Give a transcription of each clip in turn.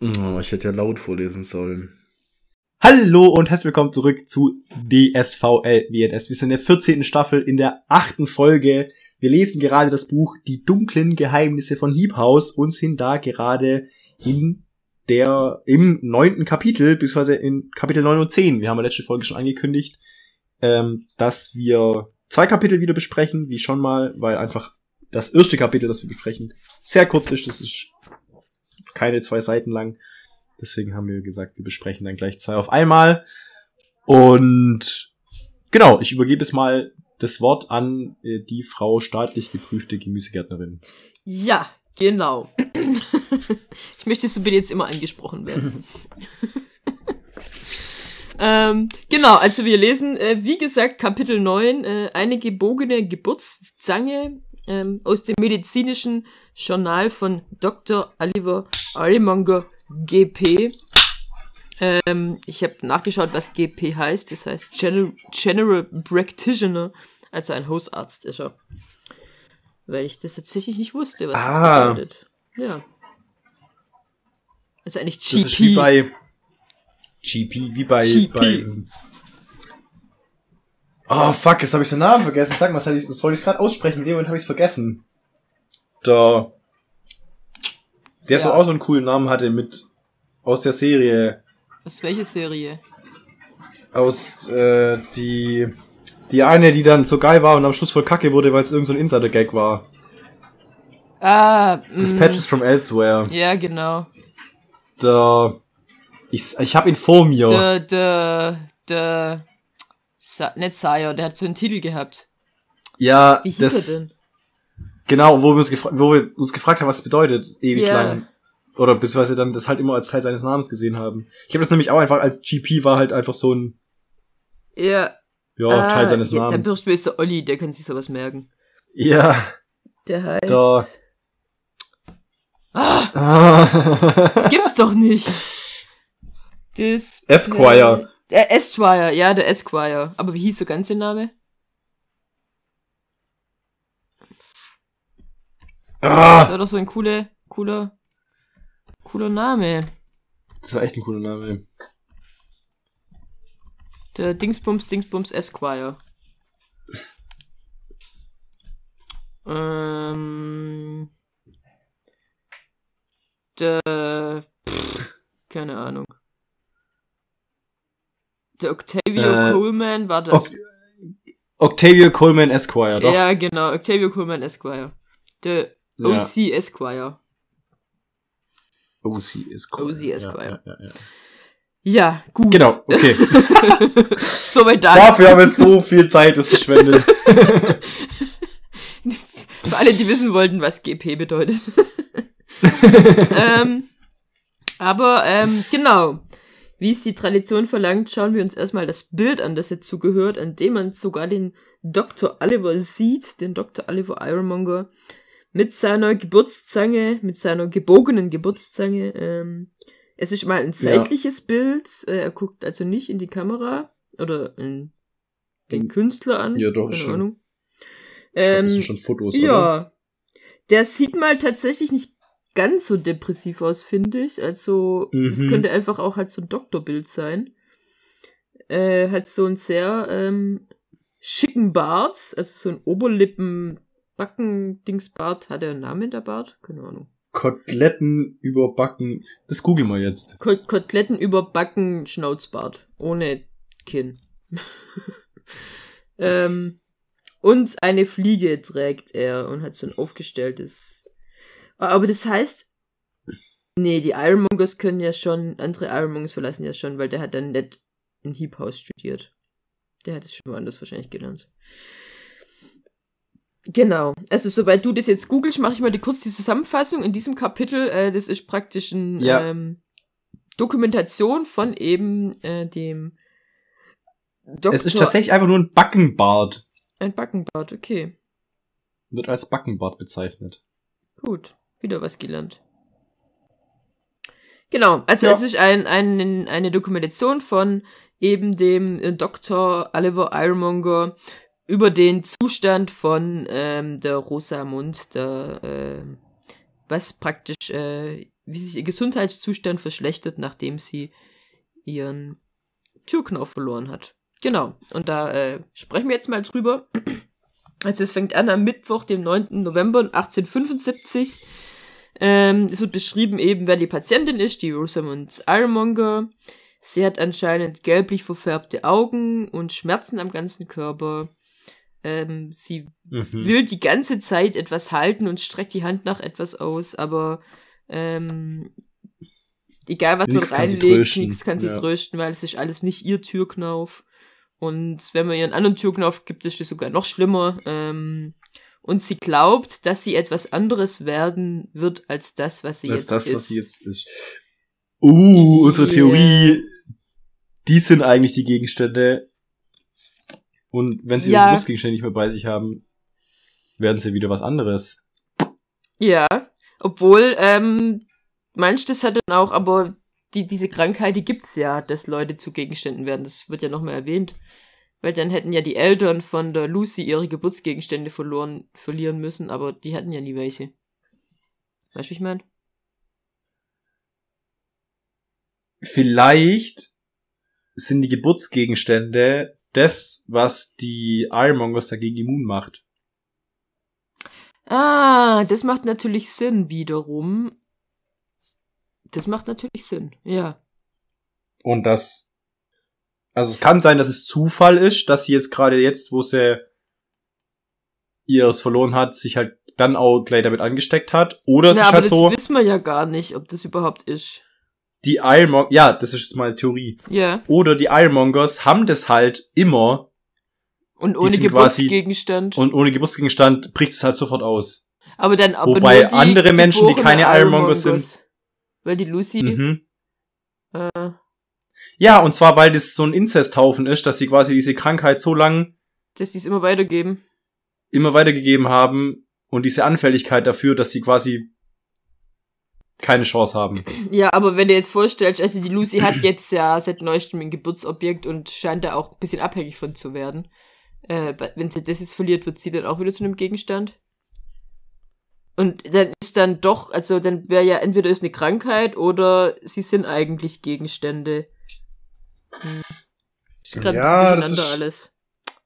Oh, ich hätte ja laut vorlesen sollen. Hallo und herzlich willkommen zurück zu DSVL WNS. Wir sind in der 14. Staffel in der achten Folge. Wir lesen gerade das Buch Die dunklen Geheimnisse von Heap House und sind da gerade in der, im neunten Kapitel, beziehungsweise in Kapitel 9 und 10. Wir haben in der letzten Folge schon angekündigt, ähm, dass wir zwei Kapitel wieder besprechen, wie schon mal, weil einfach das erste Kapitel, das wir besprechen, sehr kurz ist. Das ist keine zwei Seiten lang. Deswegen haben wir gesagt, wir besprechen dann gleich zwei auf einmal. Und genau, ich übergebe es mal das Wort an äh, die Frau staatlich geprüfte Gemüsegärtnerin. Ja, genau. ich möchte so bitte jetzt immer angesprochen werden. ähm, genau, also wir lesen, äh, wie gesagt, Kapitel 9, äh, eine gebogene Geburtszange ähm, aus dem medizinischen Journal von Dr. Oliver Arimonger GP. Ähm, ich habe nachgeschaut, was GP heißt. Das heißt General, General Practitioner, also ein Hausarzt ist er. Weil ich das tatsächlich nicht wusste, was ah. das bedeutet. Ja. Also eigentlich GP. Das ist wie bei GP, wie bei, GP. bei Oh fuck, jetzt habe ich den Namen vergessen. Sag mal, was, ich, was wollte ich gerade aussprechen? In dem Moment habe ich es vergessen. Da. Der ja. so auch so einen coolen Namen hatte mit aus der Serie. Aus welcher Serie? Aus äh, die die eine, die dann so geil war und am Schluss voll kacke wurde, weil es irgendein so Insider-Gag war. Ah, Dispatches mm. from Elsewhere. Ja, genau. Da ich ich hab ihn vor mir. Der der der Sa nicht Sire, der hat so einen Titel gehabt. Ja, Wie hieß das, er denn? Genau, wo wir, uns wo wir uns gefragt haben, was es bedeutet, ewig yeah. lang. Oder beziehungsweise dann das halt immer als Teil seines Namens gesehen haben. Ich habe das nämlich auch einfach als GP war halt einfach so ein ja, ja ah, Teil seines ja, Namens. Der böse Olli, der kann sich sowas merken. Ja. Der heißt. Da. Ah, ah. das gibt's doch nicht. Das Esquire. Der Esquire, ja, der Esquire. Aber wie hieß der ganze Name? Ah. Das war doch so ein cooler, cooler, cooler Name. Das war echt ein cooler Name. Der Dingsbums, Dingsbums Esquire. Ähm. Der. Pff, keine Ahnung. Der Octavio äh, Coleman war das. Octavio Coleman Esquire, doch. Ja, genau, Octavio Coleman Esquire. Der OC ja. Esquire. OC Esquire. OC Esquire. Ja, ja, ja, ja gut. Genau, okay. Soweit da. Dafür haben wir so viel Zeit, das verschwendet. Für alle, die wissen wollten, was GP bedeutet. ähm, aber ähm, genau. Wie es die Tradition verlangt, schauen wir uns erstmal das Bild an, das dazu gehört, an dem man sogar den Dr. Oliver sieht, den Dr. Oliver Ironmonger, mit seiner Geburtszange, mit seiner gebogenen Geburtszange. Ähm, es ist mal ein seitliches ja. Bild. Äh, er guckt also nicht in die Kamera oder in den hm. Künstler an. Ja, doch, Keine schon. Ahnung. Ähm, das sind schon Fotos, ja. Oder? Der sieht mal tatsächlich nicht ganz so depressiv aus, finde ich. Also, mhm. das könnte einfach auch halt so ein Doktorbild sein. Äh, hat so ein sehr ähm, schicken Bart, also so ein Oberlippen Backen-Dingsbart. Hat er einen Namen der Bart? Keine Ahnung. Koteletten überbacken. Das googeln wir jetzt. Kot Koteletten überbacken Schnauzbart. Ohne Kinn. ähm, und eine Fliege trägt er und hat so ein aufgestelltes aber das heißt, nee, die Ironmongers können ja schon, andere Ironmongers verlassen ja schon, weil der hat dann nicht in House studiert. Der hat es schon woanders wahrscheinlich gelernt. Genau. Also soweit du das jetzt googelst, mache ich mal die, kurz die Zusammenfassung in diesem Kapitel. Äh, das ist praktisch eine Ja. ähm, Dokumentation von eben äh, dem Doktor. Es ist tatsächlich einfach nur ein Backenbart. ein Backenbart. Okay, Wird als Backenbart bezeichnet. gut. Wieder was gelernt. Genau, also Ja. es ist ein, ein, eine Dokumentation von eben dem äh, Dr. Oliver Ironmonger über den Zustand von ähm, der Rosamund, der äh, was praktisch, äh, wie sich ihr Gesundheitszustand verschlechtert, nachdem sie ihren Türknauf verloren hat. Genau, und da äh, sprechen wir jetzt mal drüber. Also es fängt an am Mittwoch, dem 9. November 1875. Ähm, es wird beschrieben eben, wer die Patientin ist, die Rosamund Ironmonger. Sie hat anscheinend gelblich verfärbte Augen und Schmerzen am ganzen Körper. Ähm, sie Mhm. will die ganze Zeit etwas halten und streckt die Hand nach etwas aus, aber ähm, egal was Nix man reinlegt, nichts kann sie ja. trösten, weil es ist alles nicht ihr Türknauf. Und wenn man ihren anderen Türknauf gibt, ist es sogar noch schlimmer. Ähm, und sie glaubt, dass sie etwas anderes werden wird als das, was sie Das jetzt ist das, ist. was sie jetzt ist. Uh, unsere Yeah. Theorie. Die sind eigentlich die Gegenstände. Und wenn sie Ja. die Bewusstgegenstände nicht mehr bei sich haben, werden sie wieder was anderes. Ja, obwohl, ähm, manches hat dann auch, aber die, diese Krankheit, die gibt's ja, dass Leute zu Gegenständen werden. Das wird ja nochmal erwähnt. Weil dann hätten ja die Eltern von der Lucy ihre Geburtsgegenstände verloren, verlieren müssen, aber die hatten ja nie welche. Weißt du, wie ich meine? Vielleicht sind die Geburtsgegenstände das, was die Ironmongers dagegen immun macht. Ah, das macht natürlich Sinn wiederum. Das macht natürlich Sinn, ja. Und das, also es kann sein, dass es Zufall ist, dass sie jetzt gerade jetzt, wo sie ihres verloren hat, sich halt dann auch gleich damit angesteckt hat. Oder es Na, ist aber halt das so, wissen wir ja gar nicht, ob das überhaupt ist. Die Ironmongers, ja, das ist jetzt mal eine Theorie. Ja. Oder die Ironmongers haben das halt immer Und ohne sind quasi- Geburtsgegenstand. und ohne Geburtsgegenstand bricht es halt sofort aus. Aber dann aber Wobei die andere Menschen, die keine Ironmongers Ironmongers. Weil die Lucy, Mhm. äh, Ja, und zwar, weil das so ein Inzesthaufen ist, dass sie quasi diese Krankheit so lang dass sie es immer weitergeben. immer weitergegeben haben und diese Anfälligkeit dafür, dass sie quasi keine Chance haben. Ja, aber wenn du jetzt vorstellst, also die Lucy hat jetzt ja seit neuestem ein Geburtsobjekt und scheint da auch ein bisschen abhängig von zu werden. Äh, wenn sie das jetzt verliert, wird sie dann auch wieder zu einem Gegenstand. Und dann ist dann doch, also dann wäre ja entweder ist eine Krankheit oder sie sind eigentlich Gegenstände. Hm. Ist grad Ja, ein das bisschen durcheinander alles.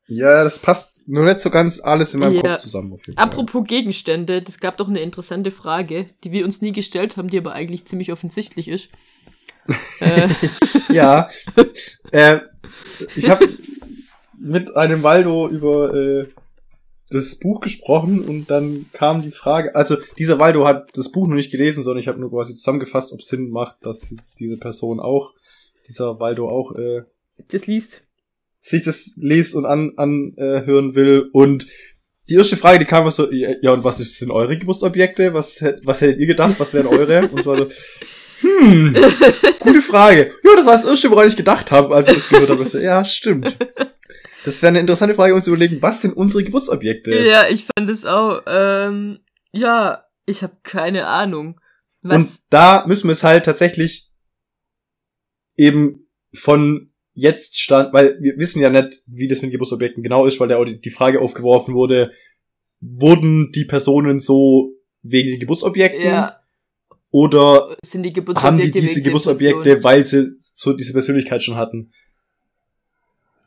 Ja, das passt nur nicht so ganz alles in meinem Ja. Kopf zusammen. Auf jeden Fall. Apropos Gegenstände, das gab doch eine interessante Frage, die wir uns nie gestellt haben, die aber eigentlich ziemlich offensichtlich ist. äh, Ja. äh, ich habe mit einem Waldo über äh, das Buch gesprochen und dann kam die Frage, also dieser Waldo hat das Buch noch nicht gelesen, sondern ich habe nur quasi zusammengefasst, ob es Sinn macht, dass dies, diese Person auch, dieser Waldo auch äh, das liest. Sich das liest und an, anhören äh, hören will. Und die erste Frage, die kam, war so, ja, und was ist, sind eure Geburtsobjekte? Was, was hättet ihr gedacht? Was wären eure? Und so, hm, gute Frage. Ja, das war das erste, woran ich gedacht habe, als ich das gehört habe. Ja, stimmt. Das wäre eine interessante Frage, uns zu überlegen, was sind unsere Geburtsobjekte? Ja, ich fand es auch. Ähm, ja, ich habe keine Ahnung. Was? Und da müssen wir es halt tatsächlich eben von jetzt stand, weil wir wissen ja nicht, wie das mit Geburtsobjekten genau ist, weil da auch die, die Frage aufgeworfen wurde, wurden die Personen so wegen den Geburtsobjekten ja, oder sind die Geburtsobjekte haben die diese Geburtsobjekte, weil sie so diese Persönlichkeit schon hatten?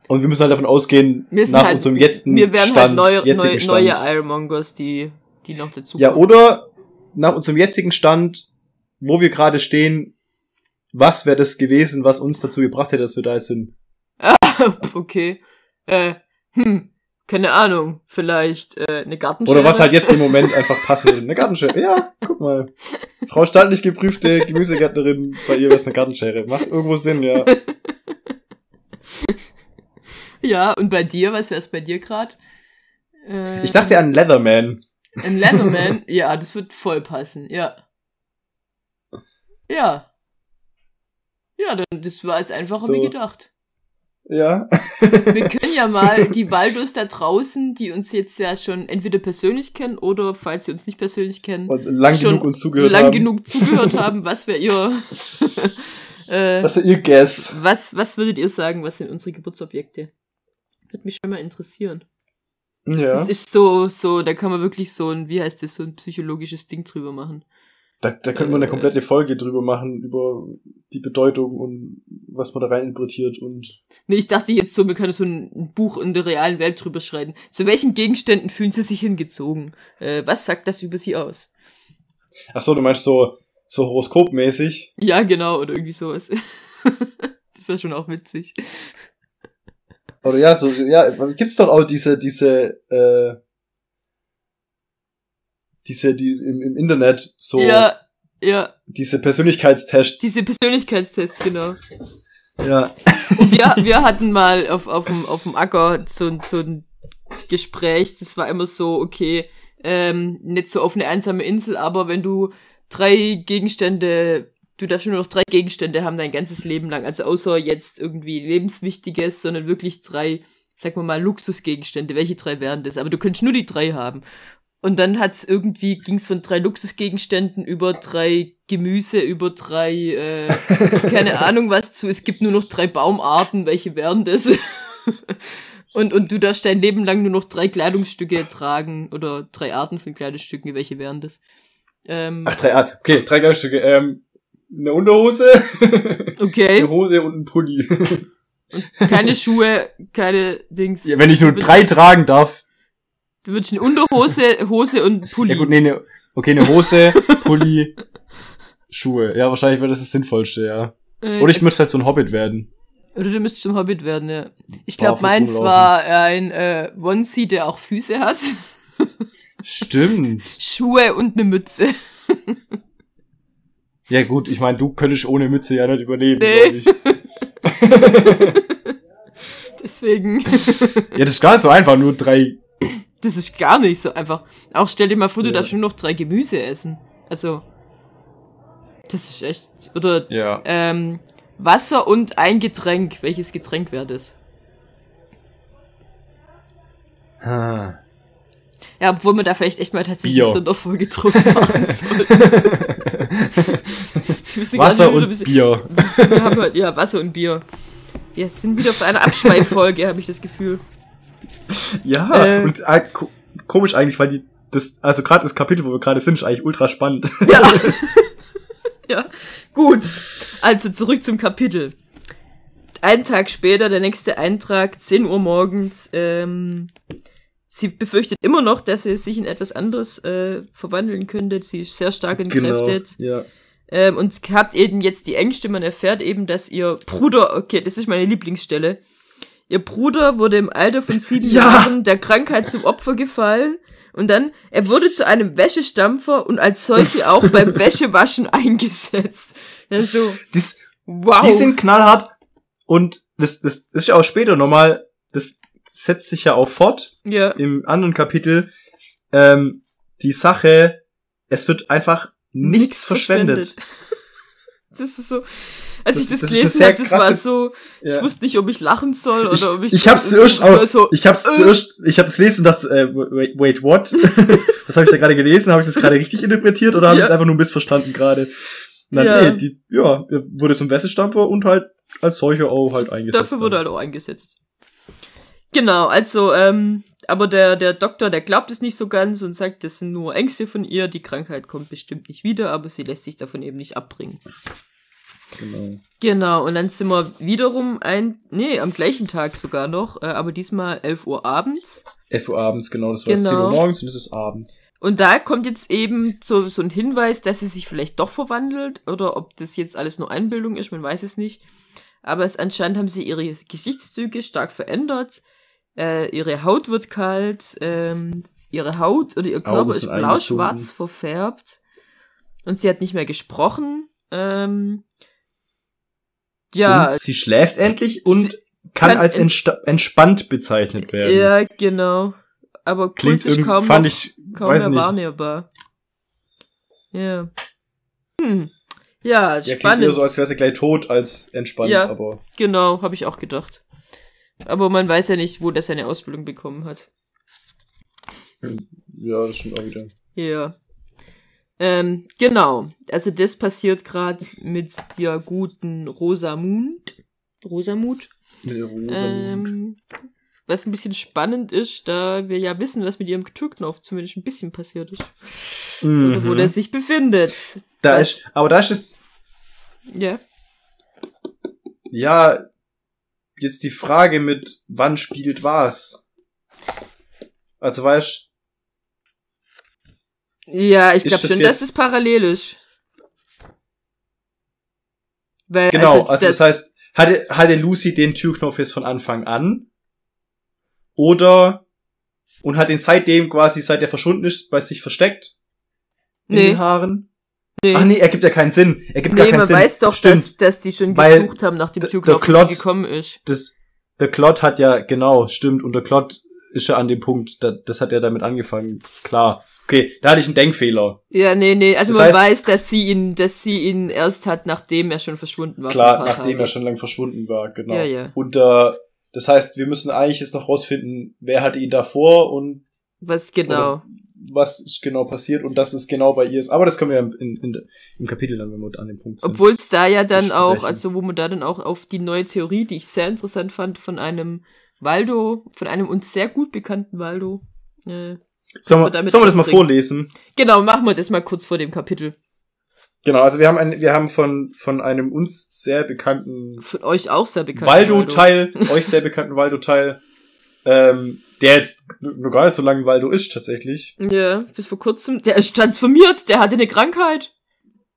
Und wir müssen halt davon ausgehen, nach halt, unserem jetzigen wir werden Stand, halt neue, neue, Stand. neue Ironmongers, die, die noch dazu Ja, oder nach unserem jetzigen Stand, wo wir gerade stehen, was wäre das gewesen, was uns dazu gebracht hätte, dass wir da sind? okay. Äh, hm, keine Ahnung. Vielleicht äh, eine Gartenschere? Oder was halt jetzt im Moment einfach passend ist. Eine Gartenschere. Ja, guck mal. Frau standlich geprüfte Gemüsegärtnerin, bei ihr wäre es eine Gartenschere. Macht irgendwo Sinn, ja. Ja, und bei dir, was wär's bei dir grad? Äh, Ich dachte an Leatherman. Ein Leatherman, ja, das wird voll passen, ja. Ja. Ja, dann, das war jetzt einfacher So. wie gedacht. Ja. Wir können ja mal die Baldos da draußen, die uns jetzt ja schon entweder persönlich kennen oder, falls sie uns nicht persönlich kennen, Und lang Schon genug uns zugehört lang haben. genug zugehört haben, was wäre ihr, äh, Was ist ihr Guess? was, was würdet ihr sagen, was sind unsere Geburtsobjekte? Würde mich schon mal interessieren. Ja. Das ist so, so, da kann man wirklich so ein, wie heißt das, so ein psychologisches Ding drüber machen. Da, da könnte man eine Äh, komplette Folge drüber machen, über die Bedeutung und was man da rein interpretiert und. Nee, ich dachte jetzt so, man kann so ein Buch in der realen Welt drüber schreiben. Zu welchen Gegenständen fühlen sie sich hingezogen? Äh, was sagt das über sie aus? Ach so, du meinst so, so horoskopmäßig? Ja, genau, oder irgendwie sowas. das wäre schon auch witzig. Oder ja, so, ja, gibt's doch auch diese, diese, äh, diese, die im, im Internet so, Ja, ja, diese Persönlichkeitstests. diese Persönlichkeitstests, genau. ja. Und wir, wir hatten mal auf, auf, dem, auf dem Acker so, ein- so ein Gespräch, das war immer so, okay, ähm, nicht so auf eine einsame Insel, aber wenn du drei Gegenstände, du darfst nur noch drei Gegenstände haben dein ganzes Leben lang, also außer jetzt irgendwie lebenswichtiges, sondern wirklich drei, sag mal mal, Luxusgegenstände, welche drei wären das? Aber du könntest nur die drei haben. Und dann hat's irgendwie, ging's von drei Luxusgegenständen über drei Gemüse, über drei, äh, keine Ahnung was zu, es gibt nur noch drei Baumarten, welche wären das? und, und du darfst dein Leben lang nur noch drei Kleidungsstücke tragen oder drei Arten von Kleidungsstücken, welche wären das? Ähm, Ach, drei, ah, okay, drei Kleidungsstücke, ähm, eine Unterhose, okay, eine Hose und ein Pulli. keine Schuhe, keine Dings. ja, wenn ich nur drei tragen darf. Du würdest eine Unterhose, Hose und Pulli. Ja gut, nee, ne, okay, eine Hose, Pulli, Schuhe. Ja, wahrscheinlich wäre das das Sinnvollste, ja. Äh, Oder ich müsste halt so ein Hobbit werden. Oder du müsstest zum Hobbit werden, ja. Ich glaube, meins war ein äh, Onesie, der auch Füße hat. Stimmt. Schuhe und eine Mütze. Ja gut, ich meine, du könntest ohne Mütze ja nicht überleben, Nee. Deswegen. Ja, das ist gar nicht so einfach, nur drei. Das ist gar nicht so einfach. Auch stell dir mal vor, du Ja. darfst nur noch drei Gemüse essen. Also, das ist echt. Oder Ja. ähm, Wasser und ein Getränk. Welches Getränk wäre das? Ah. Ja, obwohl man da vielleicht echt mal tatsächlich Bier. eine Sonderfolge draus machen soll. Ich wüsste gar Wasser nicht, und wir- Bier. Halt, ja, Wasser und Bier. Wir sind wieder auf einer Abschweiffolge, habe ich das Gefühl. Ja, Äh. und äh, ko komisch eigentlich, weil die das, also gerade das Kapitel, wo wir gerade sind, ist eigentlich ultra spannend. Ja. ja, gut. Also zurück zum Kapitel. Einen Tag später, der nächste Eintrag, 10 Uhr morgens. Ähm, sie befürchtet immer noch, dass sie sich in etwas anderes äh, verwandeln könnte. Sie ist sehr stark entkräftet. Ja. Ähm, und sie hat eben jetzt die Ängste. Man erfährt eben, dass ihr Bruder, okay, das ist meine Lieblingsstelle. Ihr Bruder wurde im Alter von sieben Ja. Jahren der Krankheit zum Opfer gefallen. Und dann, er wurde zu einem Wäschestampfer und als solche auch beim Wäschewaschen eingesetzt. Also, Das, wow. Die sind knallhart und das, das, das ist ja auch später nochmal, das setzt sich ja auch fort ja, im anderen Kapitel. Ähm, die Sache, es wird einfach nichts verschwendet. Das ist so, als Das- ich das, das gelesen habe, das war so, ich Ja. wusste nicht, ob ich lachen soll oder ob ich. Ich hab's zuerst auch, so, ich hab's äh. zuerst, ich hab's gelesen und dachte, äh, wait, wait what? Was habe ich da gerade gelesen? Habe ich das gerade richtig interpretiert oder habe Ja. ich es einfach nur missverstanden gerade? Nein, Ja. nee, die, ja, wurde zum Wässestampfer und halt als solcher auch halt eingesetzt. Dafür wurde halt auch eingesetzt. Genau, also, ähm, aber der, der Doktor, der glaubt es nicht so ganz und sagt, das sind nur Ängste von ihr, die Krankheit kommt bestimmt nicht wieder, aber sie lässt sich davon eben nicht abbringen. Genau. Genau, und dann sind wir wiederum ein, nee, am gleichen Tag sogar noch, äh, aber diesmal 11 Uhr abends. 11 Uhr abends, genau, das war Genau. 10 Uhr morgens und es ist abends. Und da kommt jetzt eben so, so ein Hinweis, dass sie sich vielleicht doch verwandelt oder ob das jetzt alles nur Einbildung ist, man weiß es nicht. Aber es anscheinend haben sie ihre Gesichtszüge stark verändert. Äh, ihre Haut wird kalt, ähm, ihre Haut oder ihr Körper ist blau-schwarz verfärbt. Und sie hat nicht mehr gesprochen. Ähm, ja, Und sie schläft endlich und kann, kann als entspannt bezeichnet werden. ja, genau. aber Klingt irgendwie, kaum, fand noch, ich, kaum weiß mehr nicht. wahrnehmbar. Ja. Hm. Ja, Ja, klingt spannend. eher so, als wäre sie gleich tot, als entspannt, Ja. aber Genau, habe ich auch gedacht. Aber man weiß ja nicht, wo der seine Ausbildung bekommen hat. ja, das stimmt auch wieder. Ja. Ähm, genau. Also das passiert gerade mit der guten Rosamund. Rosamund. Der Rosamund. Ähm, was ein bisschen spannend ist, da wir ja wissen, was mit ihrem Türknopf zumindest ein bisschen passiert ist. Oder wo Mhm. der sich befindet. da das- ist, aber da ist es, Ja. ja, jetzt die Frage mit, wann spielt was? Also weißt Ja, ich glaube das schon, parallel ist. Weil, genau, also, also, das, heißt, hatte, hatte Lucy den Türknopf jetzt von Anfang an? Oder, und hat ihn seitdem quasi, seit er verschwunden ist, bei sich versteckt? In Nee. den Haaren? Nee, Ach nee, ergibt ja keinen Sinn. Ergibt gar nee keinen man Sinn. weiß doch, Stimmt. dass, dass die schon Weil gesucht haben nach dem der- Türknopf, der bis sie Klott- gekommen ist. das, der Klott hat ja, genau, stimmt, und der Klott ist ja an dem Punkt, da, das hat ja damit angefangen, klar. Okay, da hatte ich einen Denkfehler. Ja, nee, nee, also Das man heißt- weiß, dass sie ihn, dass sie ihn erst hat, nachdem er schon verschwunden war. Klar, nachdem er schon lang verschwunden war, genau. Ja, ja. Und äh, das heißt, wir müssen eigentlich jetzt noch rausfinden, wer hatte ihn davor und Was genau. Was ist genau passiert und dass es genau bei ihr ist. Aber das können wir in, in, im Kapitel dann, wenn wir an dem Punkt sind. Obwohl es da ja dann auch, also wo man da dann auch auf die neue Theorie, die ich sehr interessant fand, von einem Waldo, von einem uns sehr gut bekannten Waldo. Äh, sollen wir sollen wir das mal vorlesen? genau, machen wir das mal kurz vor dem Kapitel. Genau, also wir haben ein, wir haben von, von einem uns sehr bekannten Von euch auch sehr bekannt. Waldo-Teil, euch sehr bekannten Waldo-Teil, ähm, der jetzt nur gar nicht so lange Waldo ist, tatsächlich. Ja, bis vor kurzem. Der ist transformiert, der hatte eine Krankheit.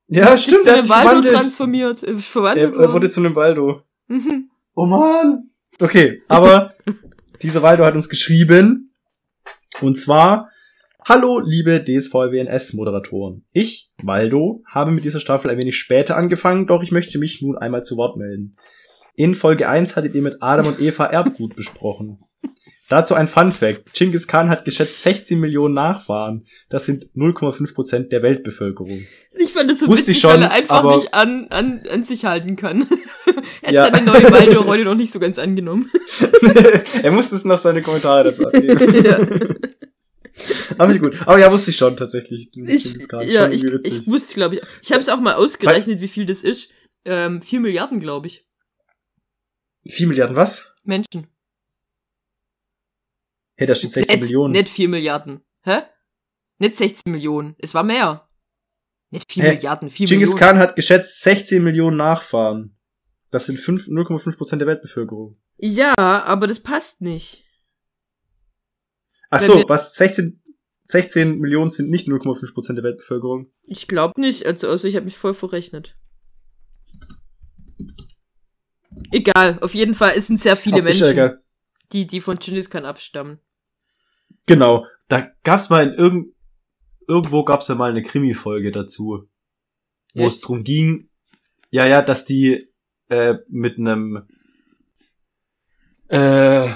Ja, Sich stimmt, zu er hat einem sich Waldo verwandelt. transformiert. äh, Er, Verwandelt er wurde zu einem Waldo. Mhm. Oh man. Okay, aber dieser Waldo hat uns geschrieben. Und zwar, hallo liebe DSVWNS-Moderatoren. Ich, Waldo, habe mit dieser Staffel ein wenig später angefangen, doch ich möchte mich nun einmal zu Wort melden. In Folge 1 hattet ihr mit Adam und Eva Erbgut besprochen. Dazu ein Fun Fact. Genghis Khan hat geschätzt 16 Millionen Nachfahren. Das sind 0,5 Prozent der Weltbevölkerung. Ich fand es so Wusste witzig, ich schon, weil er einfach aber- nicht an, an, an sich halten kann. er hat Ja. seine neue Waldo-Rolle noch nicht so ganz angenommen. er musste es noch seine Kommentare dazu abgeben. ja. Aber nicht gut. Aber ja, wusste ich schon tatsächlich. Ich, ja, ich, ich wusste, glaube ich. Ich habe es auch mal ausgerechnet, wie viel das ist. Ähm, 4 Milliarden, glaube ich. 4 Milliarden was? Menschen. Hey, da steht 16 Nicht- Millionen. Nicht 4 Milliarden. Hä? Nicht 16 Millionen. Es war mehr. Nicht 4 Hä? Milliarden, 4 Genghis Millionen. Khan hat geschätzt 16 Millionen Nachfahren. Das sind fünf- 0,5 Prozent der Weltbevölkerung. Ja, aber das passt nicht. Ach Wenn so, was? 16, 16 Millionen sind nicht 0,5 Prozent der Weltbevölkerung. Ich glaube nicht, also, also ich habe mich voll verrechnet. Egal, auf jeden Fall es sind sehr viele ja Menschen, egal. die, die von Genghis Khan abstammen. Genau. Da gab's mal in irgend, irgendwo gab's ja mal eine Krimi-Folge dazu. Wo Echt? es drum ging, ja, ja, dass die äh, mit einem äh,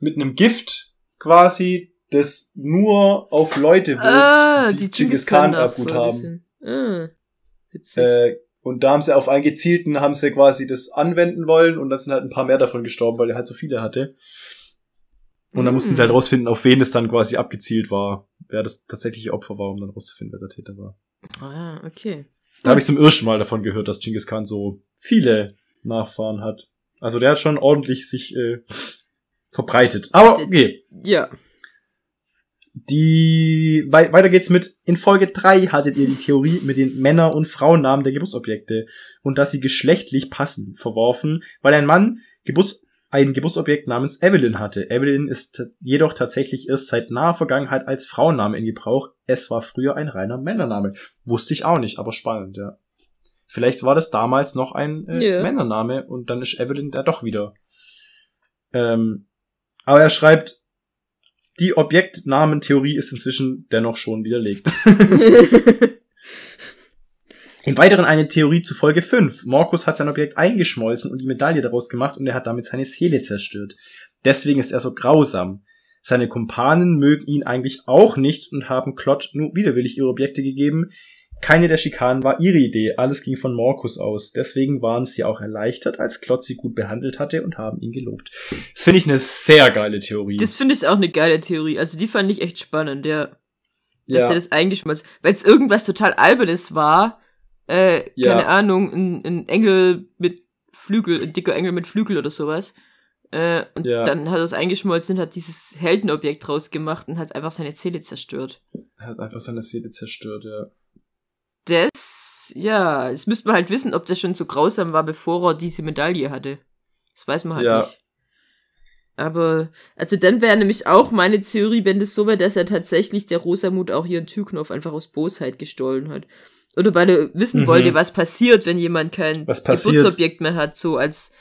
mit einem Gift quasi, das nur auf Leute wirkt, Ah, die, die Genghis Khan Erbgut haben. Ah. Äh, und da haben sie auf einen gezielten, haben sie quasi das anwenden wollen und dann sind halt ein paar mehr davon gestorben, weil er halt so viele hatte. Und dann mussten sie halt rausfinden, auf wen es dann quasi abgezielt war. Wer das tatsächliche Opfer war, um dann rauszufinden, wer der Täter war. ah, okay. Da habe ich zum ersten Mal davon gehört, dass Genghis Khan so viele Nachfahren hat. Also der hat schon ordentlich sich äh, verbreitet. Aber okay. Ja. Die wei weiter geht's mit in Folge 3 hattet ihr die Theorie mit den Männer- und Frauennamen der Geburtsobjekte und dass sie geschlechtlich passen verworfen, weil ein Mann Geburts ein Geburtsobjekt namens Evelyn hatte. Evelyn ist jedoch tatsächlich erst seit naher Vergangenheit als Frauenname in Gebrauch. Es war früher ein reiner Männername. Wusste ich auch nicht, aber spannend, ja. Vielleicht war das damals noch ein äh, Ja. Männername und dann ist Evelyn da doch wieder. Ähm, aber er schreibt, die Objektnamentheorie ist inzwischen dennoch schon widerlegt. Im Weiteren eine Theorie zu Folge 5. Morkus hat sein Objekt eingeschmolzen und die Medaille daraus gemacht und er hat damit seine Seele zerstört. Deswegen ist er so grausam. Seine Kumpanen mögen ihn eigentlich auch nicht und haben Klott nur widerwillig ihre Objekte gegeben. Keine der Schikanen war ihre Idee, alles ging von Morkus aus. Deswegen waren sie auch erleichtert, als Klott sie gut behandelt hatte und haben ihn gelobt. Finde ich eine sehr geile Theorie. Das finde ich auch eine geile Theorie. Also die fand ich echt spannend, ja. Dass ja. der das eingeschmolzen, weil es irgendwas total Albernes war. Äh, Ja. keine Ahnung, ein, ein Engel mit Flügel, ein dicker Engel mit Flügel oder sowas. Äh, und Ja. dann hat er es eingeschmolzen und hat dieses Heldenobjekt rausgemacht und hat einfach seine Seele zerstört. Er hat einfach seine Seele zerstört, ja. Das, ja, jetzt müsste man halt wissen, ob das schon so grausam war, bevor er diese Medaille hatte. Das weiß man halt Ja. nicht. Aber, also dann wäre nämlich auch meine Theorie, wenn das so wäre, dass er tatsächlich der Rosamut auch ihren Türknopf einfach aus Bosheit gestohlen hat. Oder weil er wissen Mhm. wollte, was passiert, wenn jemand kein? Geburtsobjekt mehr hat, so als,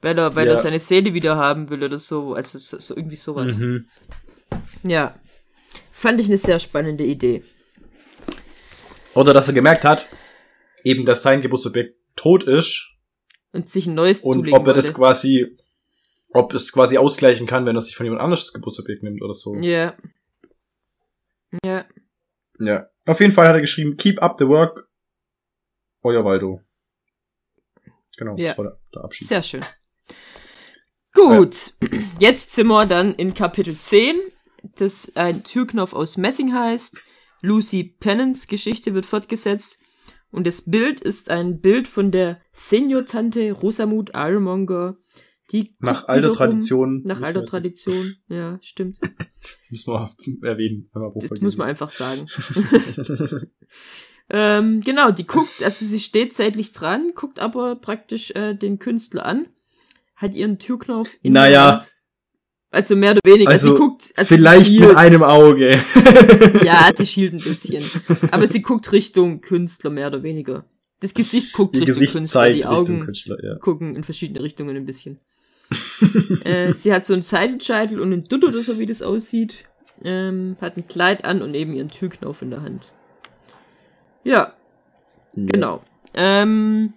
weil er, weil Ja. er seine Seele wieder haben will oder so, also so, so irgendwie sowas. Mhm. Ja. Fand ich eine sehr spannende Idee. Oder dass er gemerkt hat, eben, dass sein Geburtsobjekt tot ist Und sich ein neues und ob er das wollte. quasi, ob es quasi ausgleichen kann, wenn er sich von jemand anderes das Geburtsobjekt nimmt oder so. Ja. Ja. Ja. Auf jeden Fall hat er geschrieben, keep up the work, euer Waldo. Genau, Ja. das war der, der Abschied. Sehr schön. Gut, jetzt sind wir dann in Kapitel 10, das ein Türknopf aus Messing heißt. Lucy Pennants Geschichte wird fortgesetzt. Und das Bild ist ein Bild von der Senior-Tante Rosamund Ironmonger. Die Nach alter Tradition. Nach alter Tradition, ja, stimmt. Das müssen wir erwähnen, wenn wir Buch Das muss man einfach sagen. ähm, genau, die guckt, also sie steht seitlich dran, guckt aber praktisch äh, den Künstler an, hat ihren Türknopf in der Naja. Hand. Also mehr oder weniger. Also, Also, sie guckt, also Vielleicht sie mit einem Auge. Ja, sie schielt ein bisschen. Aber sie guckt Richtung Künstler, mehr oder weniger. Das Gesicht guckt Ihr Richtung Gesicht Künstler, die Augen Künstler, ja. gucken in verschiedene Richtungen ein bisschen. äh, sie hat so einen Seitenscheitel und einen Dutt oder so, wie das aussieht. Ähm, hat ein Kleid an und eben ihren Türknauf in der Hand. Ja, genau. Ähm,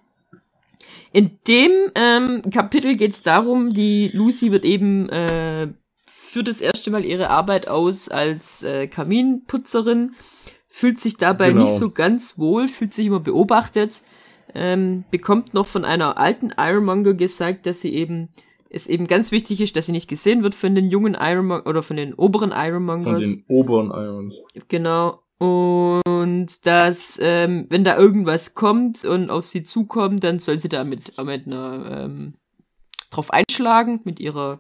in dem ähm, Kapitel geht es darum, die Lucy wird eben äh, führt das erste Mal ihre Arbeit aus als äh, Kaminputzerin, fühlt sich dabei Genau. nicht so ganz wohl, fühlt sich immer beobachtet, ähm, bekommt noch von einer alten Ironmonger gesagt, dass sie eben es eben ganz wichtig ist, dass sie nicht gesehen wird von den jungen Ironmonger oder von den oberen Ironmongers. Von den oberen Irons. Genau. Und dass, ähm, wenn da irgendwas kommt und auf sie zukommt, dann soll sie da mit, mit einer, ähm, drauf einschlagen, mit ihrer,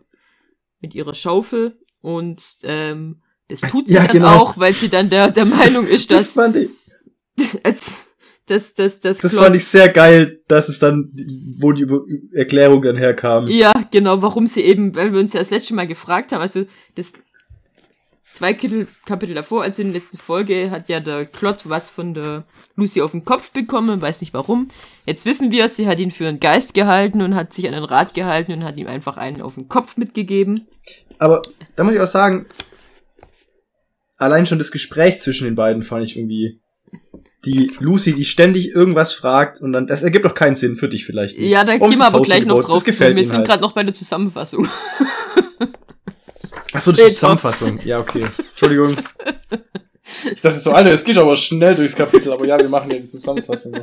mit ihrer Schaufel. Und ähm, das tut sie Ja, dann genau. auch, weil sie dann der, der Meinung ist, Das dass, fand ich, als, dass, dass das Klotz- fand ich sehr geil, dass es dann, wo die Erklärung dann herkam. Ja, genau, warum sie eben, weil wir uns ja das letzte Mal gefragt haben, also das zwei Kapitel, Kapitel davor, also in der letzten Folge, hat ja der Klott was von der Lucy auf den Kopf bekommen, weiß nicht warum. Jetzt wissen wir, sie hat ihn für einen Geist gehalten und hat sich an den Rat gehalten und hat ihm einfach einen auf den Kopf mitgegeben. Aber da muss ich auch sagen, allein schon das Gespräch zwischen den beiden fand ich irgendwie. Die Lucy, die ständig irgendwas fragt und dann, das ergibt doch keinen Sinn für dich vielleicht nicht. Ja, da gehen wir aber Haus gleich noch drauf Das zu. gefällt Wir ihnen sind halt. gerade noch bei der Zusammenfassung. Ach so, das ist die Zusammenfassung. Ja, okay. Entschuldigung. Ich dachte so, Alter, es geht aber schnell durchs Kapitel, aber ja, wir machen ja die Zusammenfassung.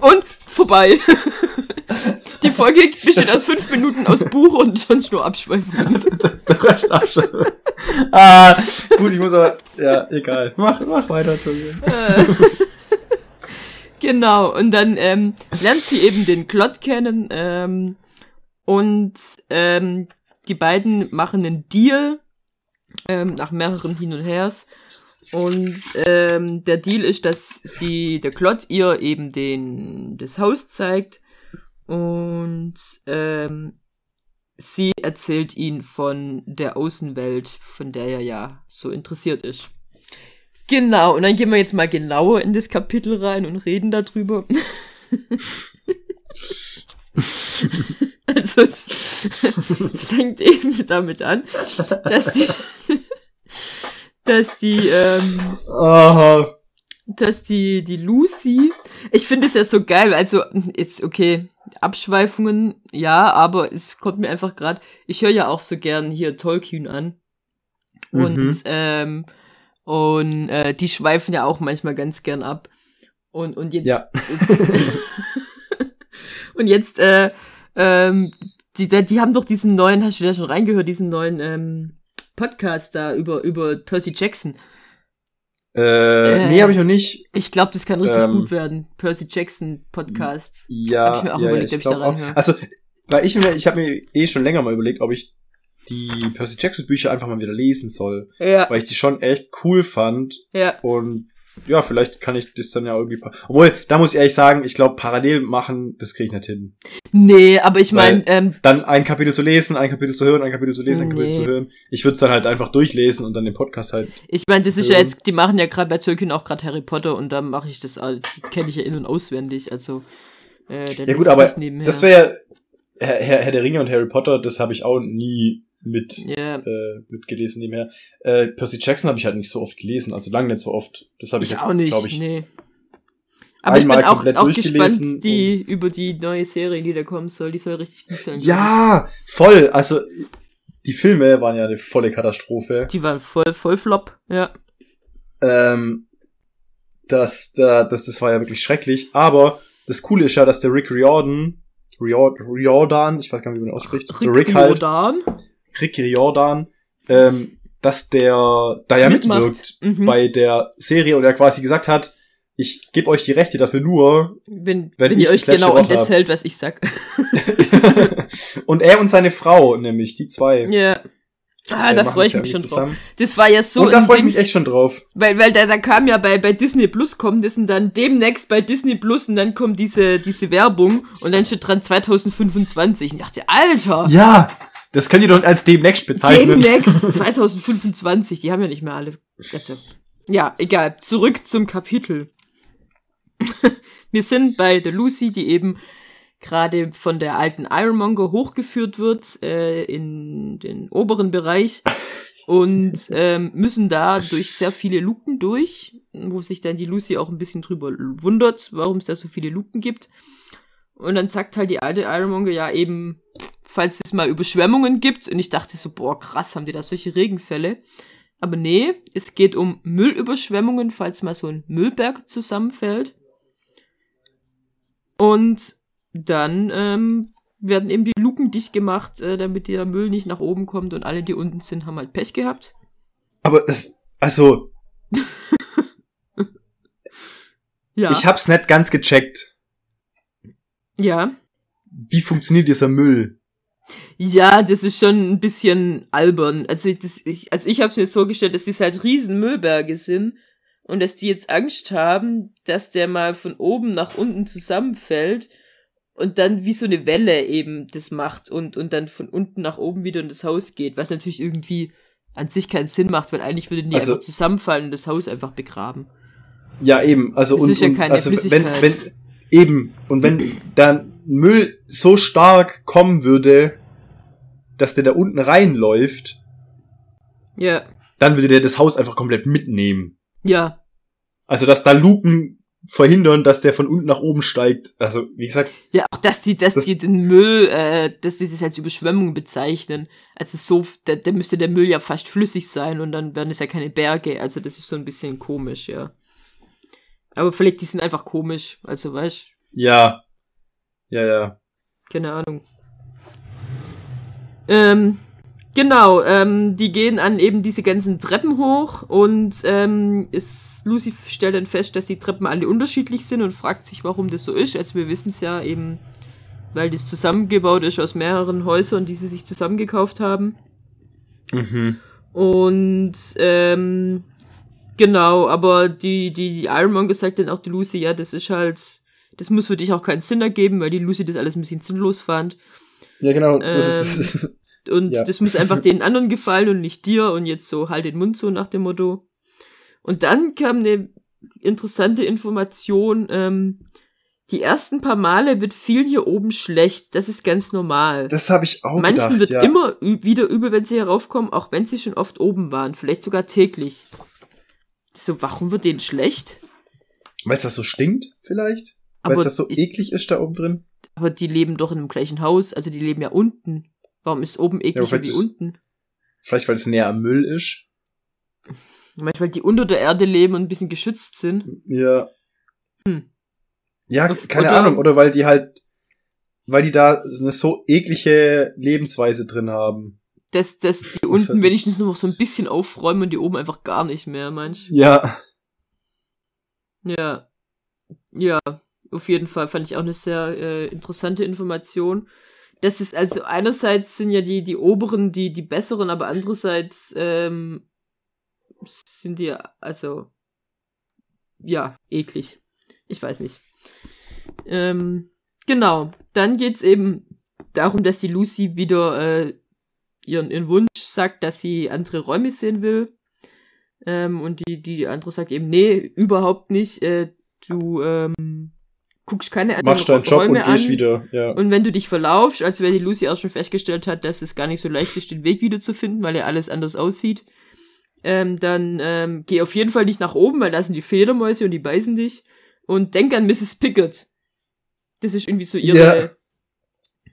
Und vorbei. Die Folge besteht aus fünf Minuten aus Buch und sonst nur Abschweifungen. Der Rest auch schon. Ah, gut, ich muss aber, ja, egal. Mach, mach weiter, Entschuldigung. Äh, genau, und dann ähm, lernt sie eben den Klott kennen ähm, und ähm, die beiden machen einen Deal ähm, nach mehreren Hin und Hers. Und ähm, der Deal ist, dass sie, der Klott ihr eben den, das Haus zeigt und ähm, sie erzählt ihn von der Außenwelt, von der er ja so interessiert ist. Genau, und dann gehen wir jetzt mal genauer in das Kapitel rein und reden darüber. also es, es fängt eben damit an, dass die, dass die, ähm, dass die, die Lucy, ich finde es ja so geil, also, jetzt, okay, Abschweifungen, ja, aber es kommt mir einfach gerade, ich höre ja auch so gern hier Tolkien an. Und, Mhm. ähm, und äh, die schweifen ja auch manchmal ganz gern ab. Und, und jetzt. Ja. und jetzt, äh, ähm, die, die haben doch diesen neuen, hast du da schon reingehört, diesen neuen ähm, Podcast da über, über Percy Jackson. Äh, Äh. nee, habe ich noch nicht. Ich glaube, das kann richtig Ähm, gut werden. Percy Jackson Podcast. Ja, Hab ich mir auch ja, überlegt, ja, ob ich da reinhöre. Also, weil ich mir, ich habe mir eh schon länger mal überlegt, ob ich die Percy Jackson Bücher einfach mal wieder lesen soll, Ja, weil ich die schon echt cool fand ja. und ja, vielleicht kann ich das dann ja irgendwie. Obwohl, da muss ich ehrlich sagen, ich glaube, parallel machen, das kriege ich nicht hin. Nee, aber ich meine, ähm, Dann ein Kapitel zu lesen, ein Kapitel zu hören, ein Kapitel zu lesen, ein Kapitel Nee. zu hören. Ich würde es dann halt einfach durchlesen und dann den Podcast halt. ich meine, das ist ja hören. jetzt, die machen ja gerade bei Tolkien auch gerade Harry Potter und da mache ich das als, kenne ich ja in- und auswendig, also äh, Ja gut, aber das wäre Herr, Herr, Herr der Ringe und Harry Potter, das habe ich auch nie mit Ja, äh, mitgelesen nebenher. Äh, Percy Jackson habe ich halt nicht so oft gelesen, also lange nicht so oft. Das habe ich, ich jetzt, auch nicht, glaube ich. nee. Aber ich bin auch, auch gespannt, die, über die neue Serie, die da kommen soll, die soll richtig gut sein. Ja, voll. Also die Filme waren ja eine volle Katastrophe. Die waren voll, voll flop, ja. Ähm, das, da, das, das war ja wirklich schrecklich. Aber das Coole ist ja, dass der Rick Riordan, Riord, Riordan, ich weiß gar nicht, wie man ihn ausspricht, der Rick halt, Riordan Rick Riordan, ähm, dass der da ja mitmacht. mitwirkt Mhm. bei der Serie und er quasi gesagt hat, ich gebe euch die Rechte dafür nur. wenn, wenn wenn, ihr euch genau an das hält, was ich sag. und er und seine Frau, nämlich die zwei. Ja. Ah, da freue ich mich schon drauf. zusammen. Das war ja so und da freue ich mich echt schon drauf. weil, weil da, da kam ja bei, bei Disney Plus kommt das und dann demnächst bei Disney Plus und dann kommt diese, diese Werbung und dann steht dran 2025. Und ich dachte, Alter, Ja, das könnt ihr doch als demnächst bezeichnen. demnächst 2025. Die haben ja nicht mehr alle. Also, ja, egal. Zurück zum Kapitel. Wir sind bei der Lucy, die eben gerade von der alten Ironmonger hochgeführt wird äh, in den oberen Bereich und ähm, müssen da durch sehr viele Luken durch, wo sich dann die Lucy auch ein bisschen drüber wundert, warum es da so viele Luken gibt. Und dann sagt halt die alte Ironmonger ja eben, falls es mal Überschwemmungen gibt. Und ich dachte so, boah, krass, haben die da solche Regenfälle? Aber nee, es geht um Müllüberschwemmungen, falls mal so ein Müllberg zusammenfällt. Und dann ähm, werden eben die Luken dicht gemacht, äh, damit der Müll nicht nach oben kommt und alle, die unten sind, haben halt Pech gehabt. Aber das, also, Ja. ich hab's nicht ganz gecheckt. ja. Wie funktioniert dieser Müll? Ja, das ist schon ein bisschen albern. Also, das, ich, also ich habe mir so vorgestellt, dass das halt riesen Müllberge sind und dass die jetzt Angst haben, dass der mal von oben nach unten zusammenfällt und dann wie so eine Welle eben das macht und, und dann von unten nach oben wieder in das Haus geht, was natürlich irgendwie an sich keinen Sinn macht, weil eigentlich würden die Also- einfach zusammenfallen und das Haus einfach begraben. Ja, eben. Also, Das und, ist ja und keine also wenn, wenn, eben. Und wenn dann Müll so stark kommen würde, dass der da unten reinläuft, Ja, dann würde der das Haus einfach komplett mitnehmen. ja, Also, dass da Luken verhindern, dass der von unten nach oben steigt. Also, wie gesagt, Ja, auch dass die, dass Das- die den Müll, äh, dass die das als Überschwemmung bezeichnen. Also so, da, da müsste der Müll ja fast flüssig sein und dann wären es ja keine Berge. Also das ist so ein bisschen komisch, ja. Aber vielleicht die sind einfach komisch. Also weißt, ja. Ja, ja. keine Ahnung. Ähm, genau, ähm, die gehen an eben diese ganzen Treppen hoch und ähm, ist, Lucy stellt dann fest, dass die Treppen alle unterschiedlich sind und fragt sich, warum das so ist. Also wir wissen es ja eben, weil das zusammengebaut ist aus mehreren Häusern, die sie sich zusammengekauft haben. Mhm. Und ähm, genau, aber die, die, die Ironmonger sagt dann auch die Lucy, ja, das ist halt, das muss für dich auch keinen Sinn ergeben, weil die Lucy das alles ein bisschen sinnlos fand. Ja, genau. Ähm, Das ist, Und Ja. das muss einfach den anderen gefallen und nicht dir und jetzt so halt den Mund so nach dem Motto. Und dann kam eine interessante Information, ähm, die ersten paar Male wird vielen hier oben schlecht. Das ist ganz normal. das habe ich auch Manchen gedacht, wird ja. immer wieder übel, wenn sie heraufkommen, auch wenn sie schon oft oben waren. Vielleicht sogar täglich. So, warum wird denen schlecht? Weil es das so stinkt, vielleicht? Weil es das so ich- eklig ist da oben drin? aber die leben doch in dem gleichen Haus, also die leben ja unten. Warum ist oben ekliger vielleicht wie unten? Vielleicht, weil es näher am Müll ist. Manchmal die unter der Erde leben und ein bisschen geschützt sind. Ja. Hm. Ja, Oder- keine oder- Ahnung. Oder weil die halt, weil die da eine so eklige Lebensweise drin haben. Dass, dass die weiß unten ich. wenigstens noch so ein bisschen aufräumen und die oben einfach gar nicht mehr, manch. Ja. Ja. Ja, auf jeden Fall fand ich auch eine sehr äh, interessante Information. Das ist also einerseits sind ja die, die oberen die, die besseren, aber andererseits ähm, sind die also ja, eklig. Ich weiß nicht. Ähm, genau. Dann geht's eben darum, dass die Lucy wieder äh, ihren, ihren Wunsch sagt, dass sie andere Räume sehen will. Ähm, und die, die andere sagt eben, nee, überhaupt nicht. Äh, du ähm, guckst keine anderen Machst deinen Job und gehst an. wieder. Ja. Und wenn du dich verlaufst, also wenn die Lucy auch schon festgestellt hat, dass es gar nicht so leicht ist, den Weg wiederzufinden, weil ja alles anders aussieht, ähm, dann ähm, geh auf jeden Fall nicht nach oben, weil da sind die Fledermäuse und die beißen dich. Und denk an Mrs. Pickett. Das ist irgendwie so ihre, Ja.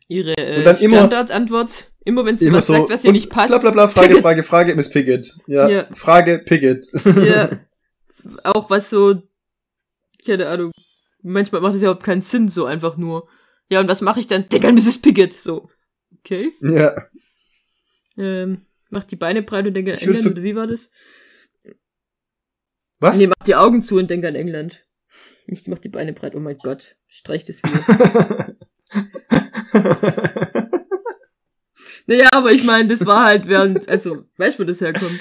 ihre äh, Standardantwort. Immer wenn sie was so. sagt, was ihr nicht passt. Bla bla bla, Frage, Pickett. Frage, Frage, Miss Pickett. Ja. Ja. Frage, Pickett. Ja. Auch was so, keine Ahnung, manchmal macht es überhaupt keinen Sinn, so einfach nur. Ja, und was mache ich dann? An Mrs. Pickett. So. Okay. ja. Ähm, macht die Beine breit und denk an England, so- oder wie war das? Was? Nee, macht die Augen zu und denk an England. Nicht, macht die Beine breit. Oh mein Gott. Streich das wieder. naja, aber ich meine, das war halt während, also, weißt du, wo das herkommt?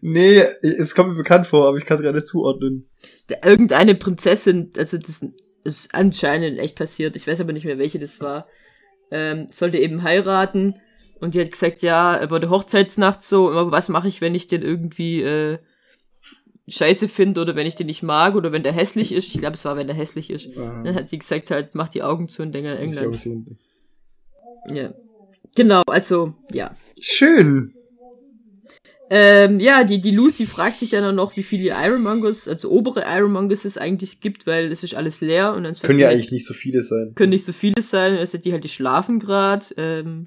nee, es kommt mir bekannt vor, aber ich kann es gerade zuordnen. Irgendeine Prinzessin, also das ist anscheinend echt passiert, ich weiß aber nicht mehr, welche das war, ähm, sollte eben heiraten und die hat gesagt, ja, über der Hochzeitsnacht so, aber was mache ich, wenn ich den irgendwie äh, scheiße finde oder wenn ich den nicht mag oder wenn der hässlich ist. Ich glaube, es war, wenn der hässlich ist. Dann hat sie gesagt halt, mach die Augen zu und denk an England. Ja. Genau, also, ja. Schön. Ähm, ja, die, die Lucy fragt sich dann auch noch, wie viele Ironmongers, also obere Ironmongers es eigentlich gibt, weil es ist alles leer und dann sagt Können ja halt, eigentlich nicht so viele sein. können nicht so viele sein, also die halt, die schlafen grad, ähm,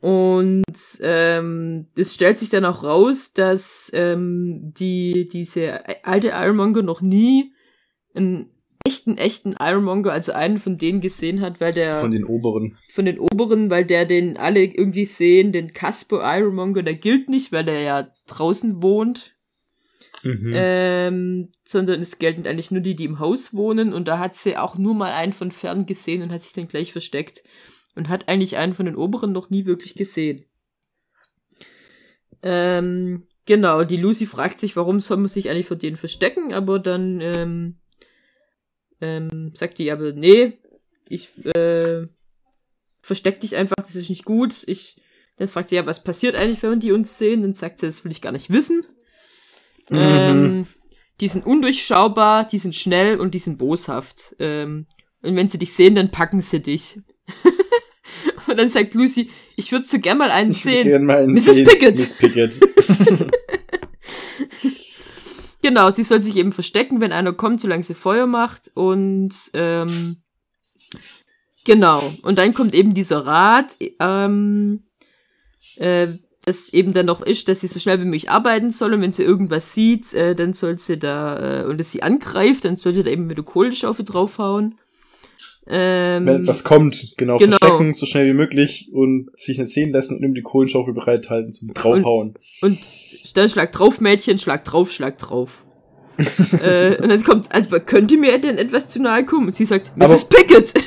und ähm, es stellt sich dann auch raus, dass ähm, die diese alte Ironmonger noch nie einen echten, echten Ironmonger, also einen von denen gesehen hat, weil der Von den oberen. von den oberen, weil der den alle irgendwie sehen, den Casper Ironmonger, der gilt nicht, weil der ja draußen wohnt, Mhm. ähm, sondern es gelten eigentlich nur die, die im Haus wohnen und da hat sie auch nur mal einen von fern gesehen und hat sich dann gleich versteckt und hat eigentlich einen von den oberen noch nie wirklich gesehen. Ähm, genau, die Lucy fragt sich, warum soll man sich eigentlich vor denen verstecken, aber dann ähm, ähm, sagt die aber, nee, ich äh, versteck dich einfach, das ist nicht gut. Ich, dann fragt sie ja, was passiert eigentlich, wenn die uns sehen? Dann sagt sie, das will ich gar nicht wissen. Mhm. Ähm, die sind undurchschaubar, die sind schnell und die sind boshaft. Ähm, und wenn sie dich sehen, dann packen sie dich. und dann sagt Lucy, ich würde so gern mal einen Ich sehen. gerne mal einen Mrs. sehen. Pickett. Miss Pickett. Genau, sie soll sich eben verstecken, wenn einer kommt, solange sie Feuer macht. Und ähm, genau. Und dann kommt eben dieser Rat, ähm, äh, das eben dann noch ist, dass sie so schnell wie möglich arbeiten soll und wenn sie irgendwas sieht, äh, dann soll sie da, äh, und es sie angreift, dann sollte da eben mit der Kohlenschaufel draufhauen. Ähm, was kommt, genau, Genau. verstecken, so schnell wie möglich und sich nicht sehen lassen und immer die Kohlenschaufel bereithalten zum draufhauen. Und dann schlag drauf, Mädchen, schlag drauf, schlag drauf. äh, und dann kommt, also könnte mir denn etwas zu nahe kommen? Und sie sagt, Aber- Mrs. Pickett!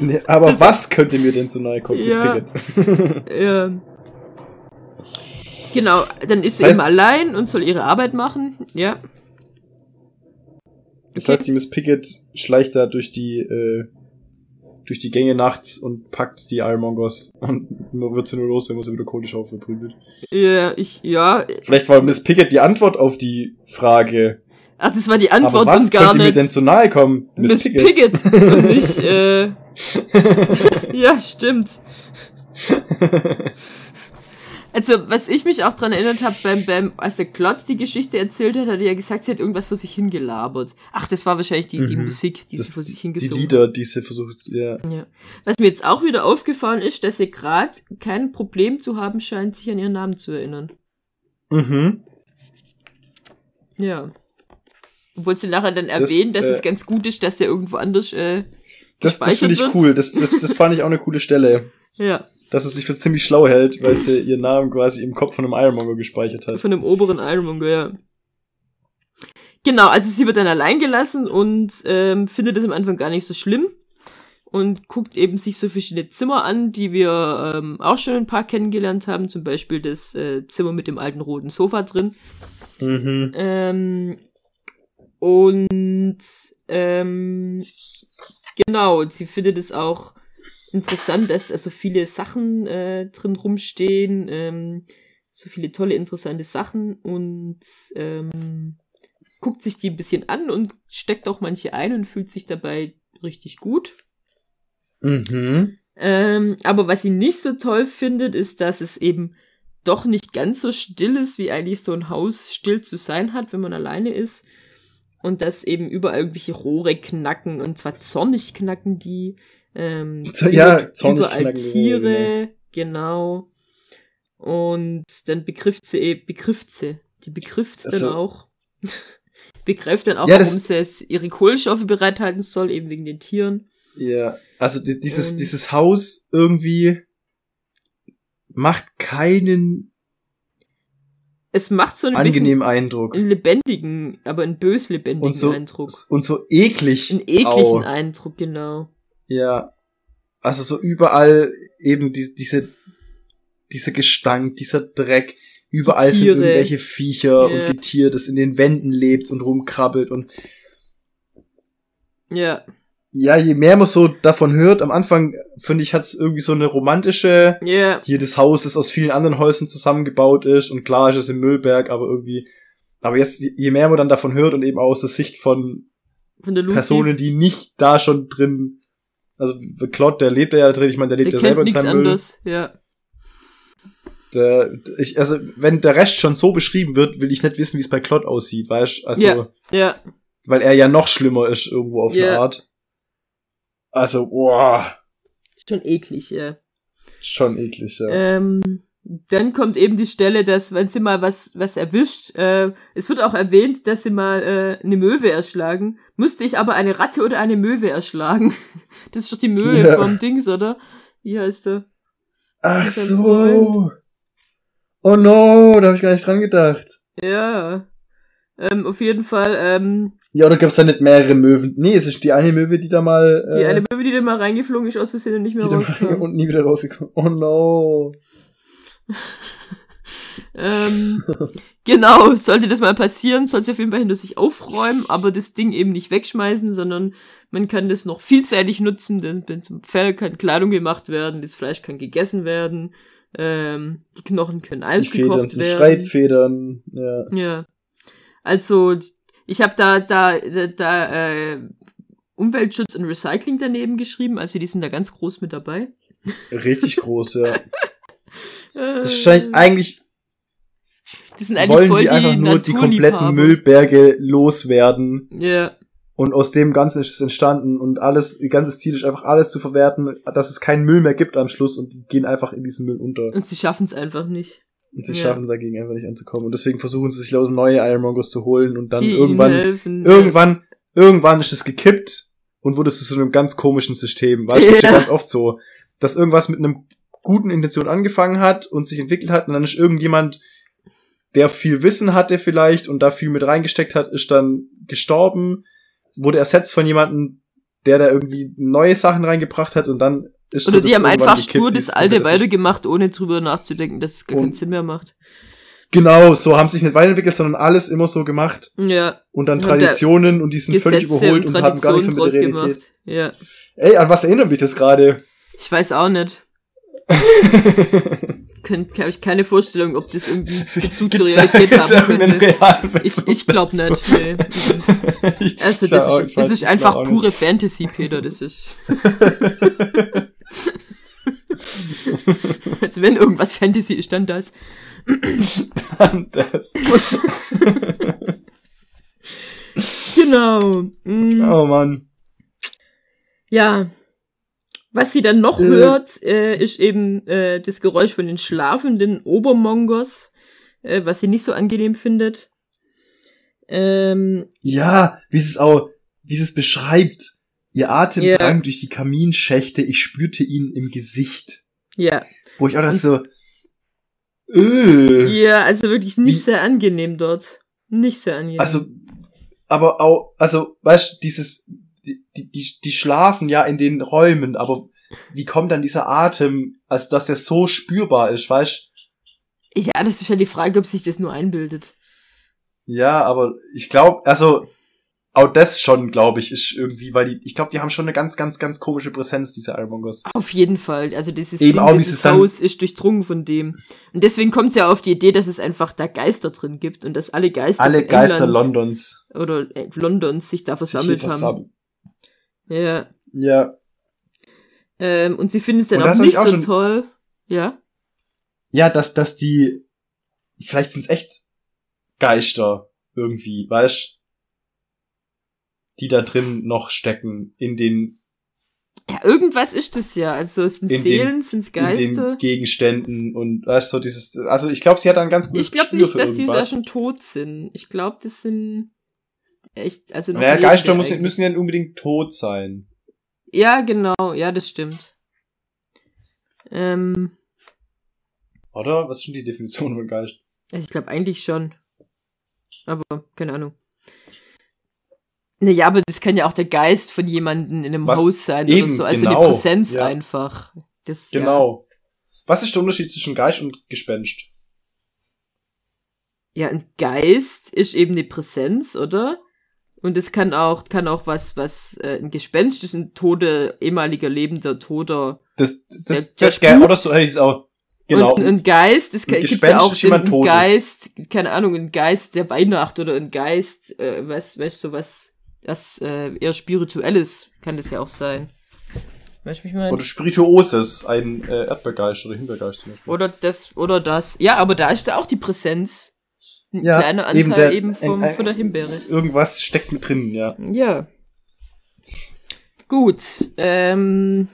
Nee, aber was könnte mir denn zu nahe kommen, Ja. Pickett? ja. Genau, dann ist sie heißt- eben allein und soll ihre Arbeit machen. Ja. Das Okay. heißt, die Miss Pickett schleicht da durch die, äh, durch die Gänge nachts und packt die Ironmongers und wird sie nur los, wenn man sie mit der Kohlenschaufel prügelt. Ja, ich, ja. Vielleicht war Miss Pickett die Antwort auf die Frage. Ach, das war die Aber Antwort was und gar könnte mir denn zu nahe kommen? Miss Pickett. und nicht, äh, ja, stimmt. Also, was ich mich auch dran erinnert habe, beim, beim, als der Klotz die Geschichte erzählt hat, hat er ja gesagt, sie hat irgendwas vor sich hingelabert. Ach, das war wahrscheinlich die, die Mhm. Musik, die Das- sie vor sich Die hingesungen Lieder, die sie versucht, ja. hat. Ja. Was mir jetzt auch wieder aufgefallen ist, dass sie gerade kein Problem zu haben scheint, sich an ihren Namen zu erinnern. Mhm. Ja. Obwohl sie nachher dann erwähnen, dass äh, es ganz gut ist, dass der irgendwo anders, äh, Das, das finde ich Gespeichert cool. Das, das, das fand ich auch eine coole Stelle. ja, Dass es sich für ziemlich schlau hält, weil sie ihren Namen quasi im Kopf von einem Ironmonger gespeichert hat. von dem oberen Ironmonger, ja. Genau, also sie wird dann allein gelassen und ähm, findet es am Anfang gar nicht so schlimm und guckt eben sich so verschiedene Zimmer an, die wir ähm, auch schon ein paar kennengelernt haben, zum Beispiel das äh, Zimmer mit dem alten roten Sofa drin. Mhm. Ähm, und ähm, genau, sie findet es auch interessant, dass da so viele Sachen äh, drin rumstehen, ähm, so viele tolle, interessante Sachen und ähm, guckt sich die ein bisschen an und steckt auch manche ein und fühlt sich dabei richtig gut. Mhm. Ähm, aber was sie nicht so toll findet, ist, dass es eben doch nicht ganz so still ist, wie eigentlich so ein Haus still zu sein hat, wenn man alleine ist. Und dass eben überall irgendwelche Rohre knacken und zwar zornig knacken die. Ähm, Ja, überall Tiere, genau. Und dann begrifft sie, eh- begrifft sie, die begrifft dann Also- auch, begreift dann auch, Ja, warum sie es ihre Kohlenstoffe bereithalten soll, eben wegen den Tieren. Ja. Also di- dieses, Ähm. dieses Haus irgendwie macht keinen Es macht so ein bisschen angenehmen Eindruck. einen lebendigen, aber einen bös lebendigen Und so, Eindruck. und so eklig. Einen ekligen auch. Eindruck, genau. Ja. Also so überall eben die, diese, dieser Gestank, dieser Dreck. Überall sind irgendwelche Viecher Ja. und Getier, das in den Wänden lebt und rumkrabbelt und Ja, ja, je mehr man so davon hört, am Anfang, finde ich, hat es irgendwie so eine romantische, ja, hier das Haus, das aus vielen anderen Häusern zusammengebaut ist und klar ist es im Müllberg, aber irgendwie, aber jetzt, je mehr man dann davon hört und eben aus der Sicht von von. Personen, die nicht da schon drin, also Claude, der lebt ja drin, ich meine, der lebt der ja selber in seinem Müll. anderes, ja. Der, ich, also, wenn der Rest schon so beschrieben wird, will ich nicht wissen, wie es bei Claude aussieht, weißt Also, Ja. Ja, weil er ja noch schlimmer ist irgendwo auf Ja. eine Art. Also, boah, schon eklig, ja. schon eklig, ja. Ähm, dann kommt eben die Stelle, dass, wenn sie mal was, was erwischt, äh, es wird auch erwähnt, dass sie mal äh, eine Möwe erschlagen. Müsste ich aber eine Ratte oder eine Möwe erschlagen? Das ist doch die Möwe Ja. vom Dings, oder? Wie heißt der? Ach so. Freund. Oh no, da habe ich gar nicht dran gedacht. Ja. Ähm, auf jeden Fall, ähm, Ja, oder gab's da nicht mehrere Möwen? Nee, es ist die eine Möwe, die da mal, die äh, eine Möwe, die dann mal reingeflogen ist, aus Versehen und nicht mehr die da rauskam. und nie wieder rausgekommen. Oh no. Ähm, genau, sollte das mal passieren, soll sie auf jeden Fall hinter sich aufräumen, aber das Ding eben nicht wegschmeißen, sondern man kann das noch vielseitig nutzen, denn zum Fell kann Kleidung gemacht werden, das Fleisch kann gegessen werden, ähm, die Knochen können Die Federn aufgekocht sind werden. Schreibfedern. Ja. Ja. Also, ich habe da, da, da, da äh, Umweltschutz und Recycling daneben geschrieben, also die sind da ganz groß mit dabei. Richtig groß, ja. Das scheint eigentlich die sind eigentlich wollen voll die einfach nur die kompletten. Müllberge loswerden. Ja. Und aus dem Ganzen ist es entstanden und alles, ihr ganzes Ziel ist einfach alles zu verwerten, dass es keinen Müll mehr gibt am Schluss und die gehen einfach in diesen Müll unter. Und sie schaffen es einfach nicht. Und sie Ja. schaffen es dagegen einfach nicht anzukommen. Und deswegen versuchen sie sich lauter neue Ironmongers zu holen und dann die irgendwann, irgendwann, irgendwann ist es gekippt und wurde zu so einem ganz komischen System. Weißt du, das ist ja Ja. ganz oft so, dass irgendwas mit einem guten Intention angefangen hat und sich entwickelt hat und dann ist irgendjemand, der viel Wissen hatte vielleicht und da viel mit reingesteckt hat, ist dann gestorben, wurde ersetzt von jemandem, der da irgendwie neue Sachen reingebracht hat und dann ist so Oder das die haben einfach stur das Alte weitergemacht, ohne drüber nachzudenken, dass es gar keinen Und- Sinn mehr macht. Genau, so haben sich nicht weiterentwickelt, sondern alles immer so gemacht Ja. und dann Und da Traditionen und die sind völlig Gesetze überholt und und haben gar nichts mehr mit der Realität. gemacht. Ja. Ey, an was erinnert mich das gerade? Ich weiß auch nicht. Könnt, habe ich keine Vorstellung, ob das irgendwie Bezug zur Gibt's Realität da haben könnte. Ich, ich glaube nicht. Nee. Ich- Also das auch- ist, das ist einfach pure Fantasy, Peter. Das ist. Also wenn irgendwas Fantasy ist, dann das. Dann das. Genau. Mm, oh Mann. Ja. Was sie dann noch Äh. hört, äh, ist eben äh, das Geräusch von den schlafenden Obermongers, äh, was sie nicht so angenehm findet. Ähm, Ja, wie es auch, wie es es beschreibt. Ihr Atem Ja. drang durch die Kaminschächte, ich spürte ihn im Gesicht. ja. Wo ich auch das so, äh, Ja, also wirklich nicht Wie- sehr angenehm dort. Nicht sehr angenehm. also, aber auch, also, weißt du, dieses, die, die, die, schlafen ja in den Räumen, aber wie kommt dann dieser Atem, als dass der so spürbar ist, weißt ja, das ist ja die Frage, ob sich das nur einbildet. Ja, aber ich glaube, also auch das schon, glaube ich, ist irgendwie, weil die, ich glaube, die haben schon eine ganz, ganz, ganz komische Präsenz, diese Almongers. Auf jeden Fall. Also dieses Eben Ding, auch dieses Haus ist durchdrungen von dem. Und deswegen kommt es ja auf die Idee, dass es einfach da Geister drin gibt und dass alle Geister Alle Geister Londons oder äh, Londons sich da versammelt sich haben. Ja. Ja. Ähm, und sie finden es dann auch nicht auch so toll. Ja. Ja, dass, dass die, vielleicht sind es echt Geister irgendwie, weißt die da drin noch stecken, in den, Ja, irgendwas ist das ja. Also es sind In den- Seelen, sind es in Geister. den Gegenständen und weißt so dieses, also ich glaube, sie hat ein ganz gutes Ich glaube nicht, dass die da irgendwas. schon tot sind. Ich glaube, das sind echt, also Naja, Geister müssen, eigentlich. müssen ja nicht unbedingt tot sein. Ja, genau. Ja, das stimmt. Ähm, Oder? Was ist denn die Definition von Geist? also ich glaube eigentlich schon. Aber keine Ahnung. Naja, aber das kann ja auch der Geist von jemandem in einem Was? Haus sein Eben, oder so. Also genau, eine Präsenz ja. einfach. Das, Genau. Was ist der Unterschied zwischen Geist und Gespenst? Ja. ja, ein Geist ist eben eine Präsenz, oder? Und es kann auch, kann auch was, was, äh, ein Gespenst ist ein toter, ehemaliger lebender, toter. Das, das, Der- das, der Ge- spukt. oder so hätte ich es auch. Genau. Und ein, ein Geist, es Ein gibt ja auch ist jemand einen Totes. Geist, keine Ahnung, ein Geist der Weihnacht oder ein Geist, äh, was, weißt du, was, was äh, eher spirituelles kann das ja auch sein. Weißt du, wie ich meine? Oder Spirituoses, ein äh, Erdbeergeist oder Himbeergeist zum Beispiel. Oder das, oder das. Ja, aber da ist da auch die Präsenz. Ein Ja, kleiner Anteil eben eben, der- vom, ein- ein- von der Himbeere. Irgendwas steckt mit drin, ja. Ja. Gut. Ähm.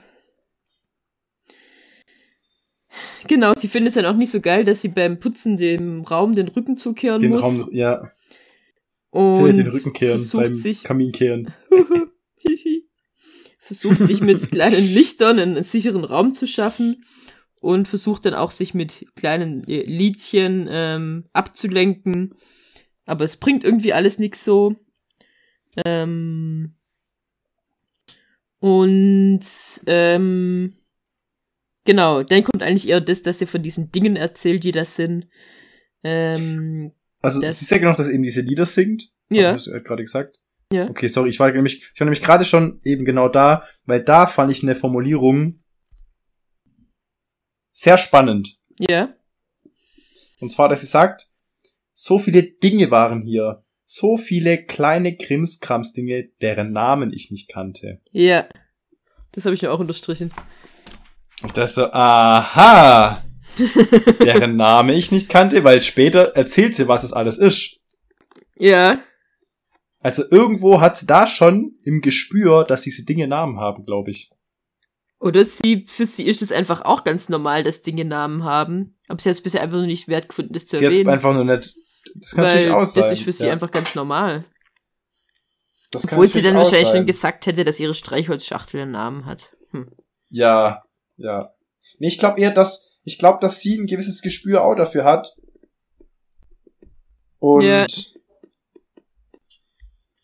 Genau, sie findet es dann auch nicht so geil, dass sie beim Putzen dem Raum den Rücken zukehren Den muss. Raum, ja, und den Rücken kehren, versucht beim sich, Kamin kehren. versucht sich mit kleinen Lichtern einen sicheren Raum zu schaffen und versucht dann auch sich mit kleinen äh, Liedchen ähm, abzulenken. Aber es bringt irgendwie alles nix so. Ähm, und ähm, genau, dann kommt eigentlich eher das, dass sie von diesen Dingen erzählt, die das sind. Ähm, Also, Das- sie sagt ja noch, dass er eben diese Lieder singt. Ja. Hast du ja gerade gesagt? Ja. Okay, sorry, ich war nämlich, ich war nämlich gerade schon eben genau da, weil da fand ich eine Formulierung sehr spannend. ja, Und zwar, dass sie sagt, so viele Dinge waren hier. So viele kleine Krimskrams-Dinge, deren Namen ich nicht kannte. ja. Das habe ich mir auch unterstrichen. Und das so, aha, deren Name ich nicht kannte, weil später erzählt sie, was es alles ist. Ja, Also irgendwo hat sie da schon im Gespür, dass diese Dinge Namen haben, glaube ich. Oder sie, für sie ist es einfach auch ganz normal, dass Dinge Namen haben. Aber sie hat es bisher einfach nur nicht wert gefunden, das zu Sie hat erwähnen. einfach nur nicht. Das kann natürlich auch sein. das ist für sie ja. einfach ganz normal. Das kann Obwohl sie dann wahrscheinlich sein. schon gesagt hätte, dass ihre Streichholzschachtel einen Namen hat. Hm. Ja, ja. Nee, ich glaube eher, dass ich glaube, dass sie ein gewisses Gespür auch dafür hat. Und Ja.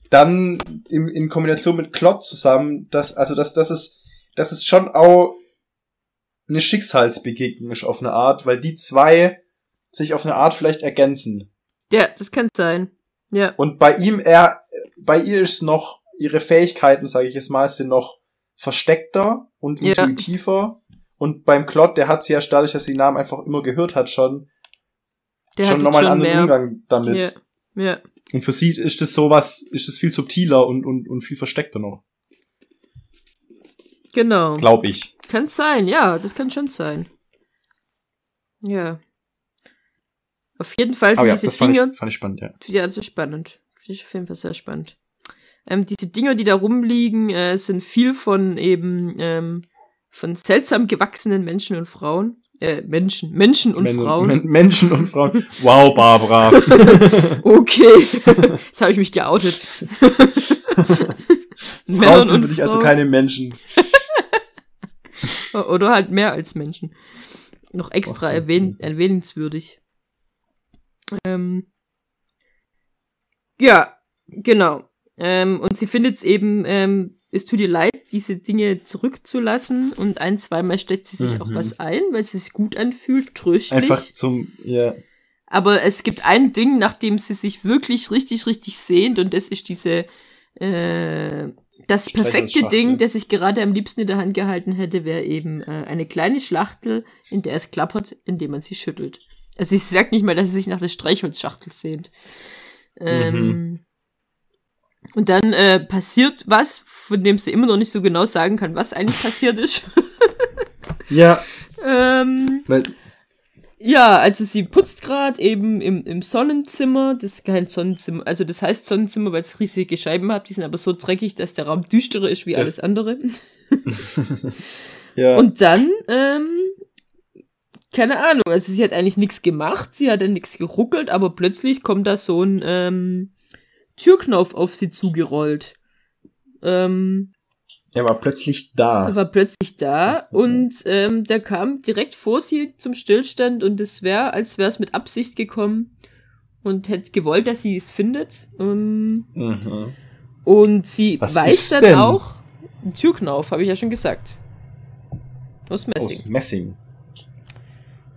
dann in, in Kombination mit Klott zusammen, dass also dass das ist das ist schon auch eine Schicksalsbegegnung ist auf eine Art, weil die zwei sich auf eine Art vielleicht ergänzen. Ja, das kann sein. Ja, Und bei ihm er bei ihr ist noch ihre Fähigkeiten, sage ich jetzt mal, sind noch versteckter und Ja. intuitiver. Und beim Klott, der hat sie ja dadurch, dass sie den Namen einfach immer gehört hat, schon der schon nochmal einen anderen mehr. Umgang damit. Ja, ja. Und für sie ist es sowas, ist es viel subtiler und, und, und viel versteckter noch, Genau. glaube ich. Kann sein, ja, das kann schon sein. Ja. Auf jeden Fall sind Aber ja, diese das fand Dinger. ich, fand ich spannend, ja. Ja, das ist spannend. Das ist auf jeden Fall sehr spannend. Ähm, diese Dinger, die da rumliegen, äh, sind viel von eben ähm, von seltsam gewachsenen Menschen und Frauen. Äh, Menschen, Menschen und Men Frauen. Men Menschen und Frauen. Wow, Barbara. Okay, jetzt habe ich mich geoutet. Frauen sind für dich also keine Menschen. Oder halt mehr als Menschen. Noch extra so, erwähn erwähnenswürdig. Ähm, ja, genau. Ähm, und sie findet es eben, ähm, es tut ihr leid, diese Dinge zurückzulassen und ein, zweimal steckt sie sich auch Mhm. was ein, weil es sich gut anfühlt, tröstlich. Einfach zum, ja. Aber es gibt ein Ding, nach dem sie sich wirklich richtig, richtig sehnt und das ist diese, äh, das perfekte. Ding, das ich gerade am liebsten in der Hand gehalten hätte, wäre eben äh, eine kleine Schachtel, in der es klappert, indem man sie schüttelt. Also sie sagt nicht mal, dass sie sich nach der Streichholzschachtel sehnt. Ähm, Mhm. Und dann äh, passiert was, von dem sie immer noch nicht so genau sagen kann, was eigentlich passiert ist. Ja, ähm, weil, ja, also sie putzt gerade eben im, im Sonnenzimmer. Das ist kein Sonnenzimmer. Also das heißt Sonnenzimmer, weil es riesige Scheiben hat. Die sind aber so dreckig, dass der Raum düsterer ist wie Das- alles andere. ja. Und dann, ähm, keine Ahnung, also sie hat eigentlich nichts gemacht, sie hat ja nichts geruckelt, aber plötzlich kommt da so ein ähm, Türknauf auf sie zugerollt. Ähm, er war plötzlich da. er war plötzlich da und ähm, der kam direkt vor sie zum Stillstand und es wäre, als wäre es mit Absicht gekommen und hätte gewollt, dass sie es findet. Ähm, Mhm. und sie Was weiß dann denn? auch, ein Türknauf, habe ich ja schon gesagt. Aus Messing. Aus Messing.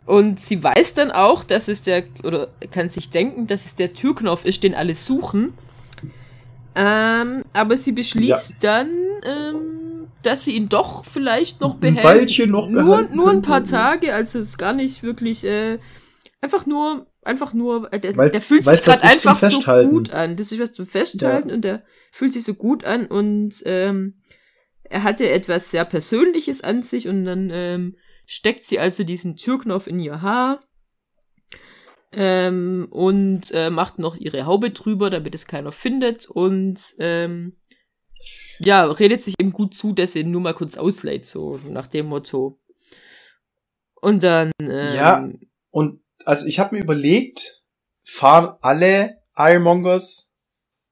Und sie weiß dann auch, dass es der, oder kann sich denken, dass es der Türknopf ist, den alle suchen. Ähm, aber sie beschließt dann, ähm, dass sie ihn doch vielleicht noch Ein behält. Weilchen noch nur, nur ein paar. Tage, also es ist gar nicht wirklich, äh, einfach nur, einfach nur, äh, der, Weil's- der fühlt sich gerade einfach so gut an. Das ist was zum Festhalten und der fühlt sich so gut an und ähm, er hatte etwas sehr Persönliches an sich und dann ähm, steckt sie also diesen Türknopf in ihr Haar ähm, und äh, macht noch ihre Haube drüber, damit es keiner findet und ähm, ja, redet sich eben gut zu, dass sie ihn nur mal kurz ausleiht, so nach dem Motto. Und dann ähm, Ja. Und also ich habe mir überlegt, fahren alle Ironmongers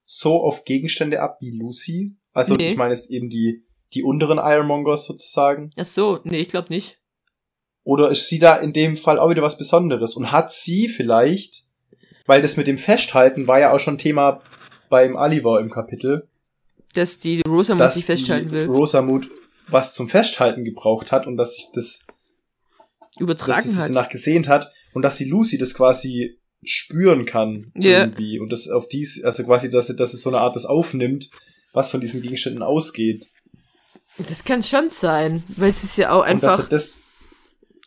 so auf Gegenstände ab wie Lucy? Also Nee. ich meine jetzt eben die, die unteren Ironmongers sozusagen. Ach so, nee, ich glaube nicht. Oder ist sie da in dem Fall auch wieder was Besonderes? Und hat sie vielleicht, weil das mit dem Festhalten war ja auch schon Thema beim Oliver im Kapitel, Dass die Rosamund dass sich festhalten die will. Rosamund was zum Festhalten gebraucht hat und dass sich das, dass sie Übertragen sich hat. danach gesehnt hat und dass die Lucy das quasi spüren kann Ja. irgendwie und das auf dies, also quasi, dass sie, dass es so eine Art das aufnimmt, was von diesen Gegenständen ausgeht. Das kann schon sein, weil es ist ja auch Und einfach. er das,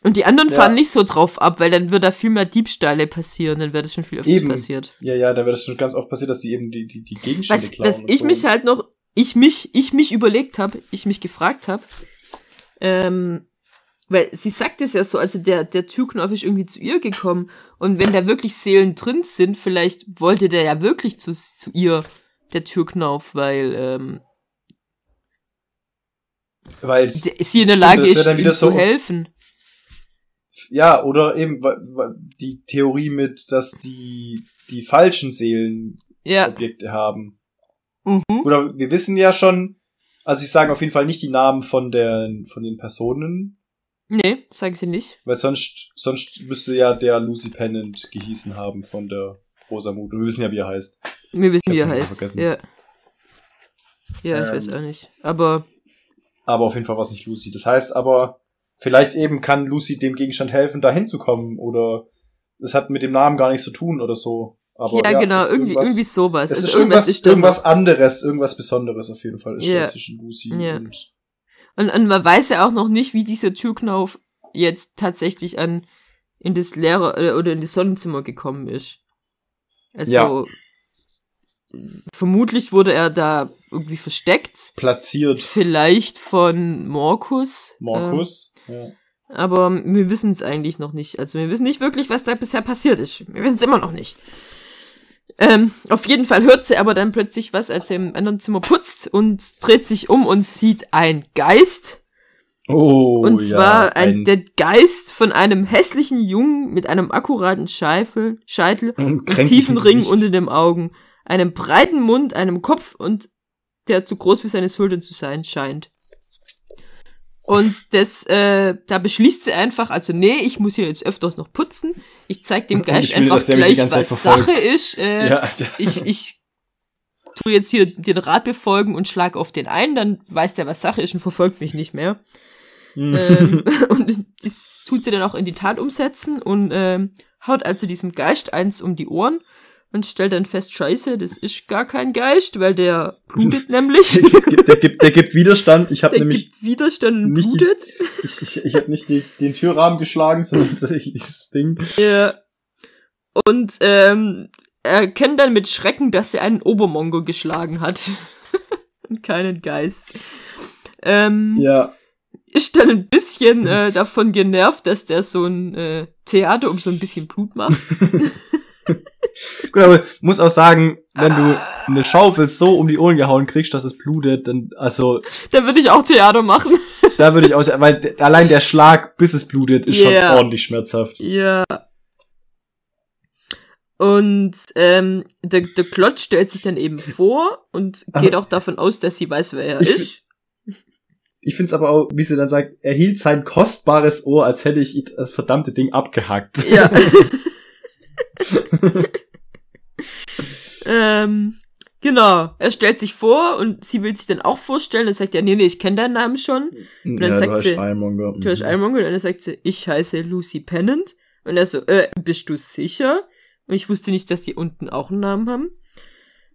Und die anderen Ja. fahren nicht so drauf ab, weil dann würde da viel mehr Diebstahle passieren, dann wäre das schon viel öfters Eben. passiert. ja, ja, da wird es schon ganz oft passiert, dass die eben die, die, die Gegenstände Was, klauen. was und ich so. mich halt noch, ich mich, ich mich überlegt habe, ich mich gefragt habe, ähm, weil sie sagt es ja so, also der, der Türknopf ist irgendwie zu ihr gekommen und wenn da wirklich Seelen drin sind, vielleicht wollte der ja wirklich zu, zu ihr, der Türknauf, weil ähm, Weil sie in der Lage ist, dann ihm wieder zu so- helfen. Ja, oder eben die Theorie mit, dass die die falschen Seelen Ja. Objekte haben. Mhm. Oder wir wissen ja schon, also ich sage auf jeden Fall nicht die Namen von der von den Personen, Nee, sagen sie nicht. weil sonst sonst müsste ja der Lucy Pennant gehießen haben von der Rosamund. Und wir wissen ja, wie er heißt. Wir wissen, wie er heißt. vergessen. Ja. Ja, ich Ähm, weiß auch nicht. Aber Aber auf jeden Fall war es nicht Lucy. Das heißt aber, vielleicht eben kann Lucy dem Gegenstand helfen, da hinzukommen. Oder es hat mit dem Namen gar nichts zu tun oder so. Aber ja, genau, ist irgendwie, irgendwas- irgendwie sowas. Es Also ist irgendwas, ist da irgendwas anderes, irgendwas Besonderes auf jeden Fall ist Ja. da zwischen Lucy Ja. und Und, und man weiß ja auch noch nicht, wie dieser Türknauf jetzt tatsächlich an in das Lehrer äh, oder in das Sonnenzimmer gekommen ist. Also Ja. vermutlich wurde er da irgendwie versteckt. platziert Vielleicht von Morkus. Markus. ja. Aber wir wissen es eigentlich noch nicht. Also wir wissen nicht wirklich, was da bisher passiert ist. Wir wissen es immer noch nicht. Ähm, auf jeden Fall hört sie aber dann plötzlich was, als er im anderen Zimmer putzt und dreht sich um und sieht einen Geist. Oh, und zwar ja, ein, der Geist von einem hässlichen Jungen mit einem akkuraten Scheifel, Scheitel kränklichen tiefen Ring Gesicht. unter den Augen, einem breiten Mund, einem Kopf und der zu groß für seine Schultern zu sein scheint. Und das, äh, da beschließt sie einfach, also nee, ich muss hier jetzt öfters noch putzen. Ich zeig dem Geist will, einfach gleich, was. Sache ist. Äh, Ja, ich, ich tu jetzt hier den Rat befolgen und schlag auf den ein, dann weiß der, was Sache ist und verfolgt mich nicht mehr. ähm, und das tut sie dann auch in die Tat umsetzen und ähm, haut also diesem Geist eins um die Ohren und stellt dann fest, scheiße, das ist gar kein Geist, weil der blutet nämlich. der, gibt, der gibt Widerstand. Ich habe Der nämlich gibt Widerstand und nicht die- blutet. ich, ich, ich habe nicht die, den Türrahmen geschlagen, sondern dieses Ding. Ja. Und ähm, er kennt dann mit Schrecken, dass er einen Obermongo geschlagen hat. und keinen Geist. Ähm, Ja, ist dann ein bisschen äh, davon genervt, dass der so ein äh, Theater um so ein bisschen Blut macht. gut, aber muss auch sagen, wenn du eine Schaufel so um die Ohren gehauen kriegst, dass es blutet, dann also da würde ich auch Theater machen. da würde ich auch, weil allein der Schlag, bis es blutet, ist Ja. schon ordentlich schmerzhaft. Ja. Und ähm, der, der Klotz stellt sich dann eben vor und geht auch davon aus, dass sie weiß, wer er Ich ist. Ich find's aber auch, wie sie dann sagt, er hielt sein kostbares Ohr, als hätte ich das verdammte Ding abgehackt. Ja. ähm, genau. Er stellt sich vor und sie will sich dann auch vorstellen. Dann sagt er, nee, nee, ich kenne deinen Namen schon. Und dann sagt sie-. Du hast Ironmonger. Und dann sagt sie, ich heiße Lucy Pennant. Und er so, äh, bist du sicher? Und ich wusste nicht, dass die unten auch einen Namen haben.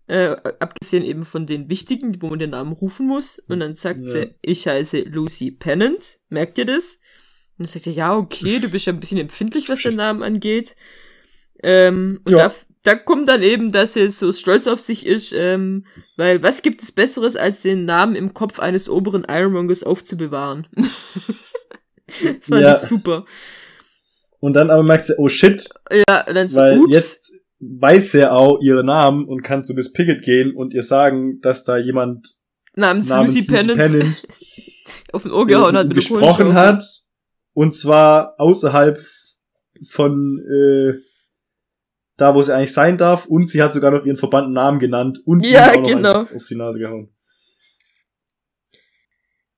Äh, abgesehen eben von den wichtigen, wo man den Namen rufen muss. Und dann sagt Ja. sie, ich heiße Lucy Pennant. Merkt ihr das? Und dann sagt er, ja, okay, du bist ja ein bisschen empfindlich, was den Namen angeht. Ähm, und Ja. da, da kommt dann eben, dass er so stolz auf sich ist, ähm, weil was gibt es Besseres, als den Namen im Kopf eines oberen Ironmongers aufzubewahren? Fand Ja. ich super. Und dann aber merkt sie, oh shit, Ja, dann so, weil ups. jetzt weiß er auch ihren Namen und kann zu Miss Pickett gehen und ihr sagen, dass da jemand namens, namens Lucy Pennant auf den Ohr gehauen hat mit gesprochen hat. Und zwar außerhalb von äh, da, wo sie eigentlich sein darf. Und sie hat sogar noch ihren verbannten Namen genannt und Ja, auch noch genau. auf die Nase gehauen.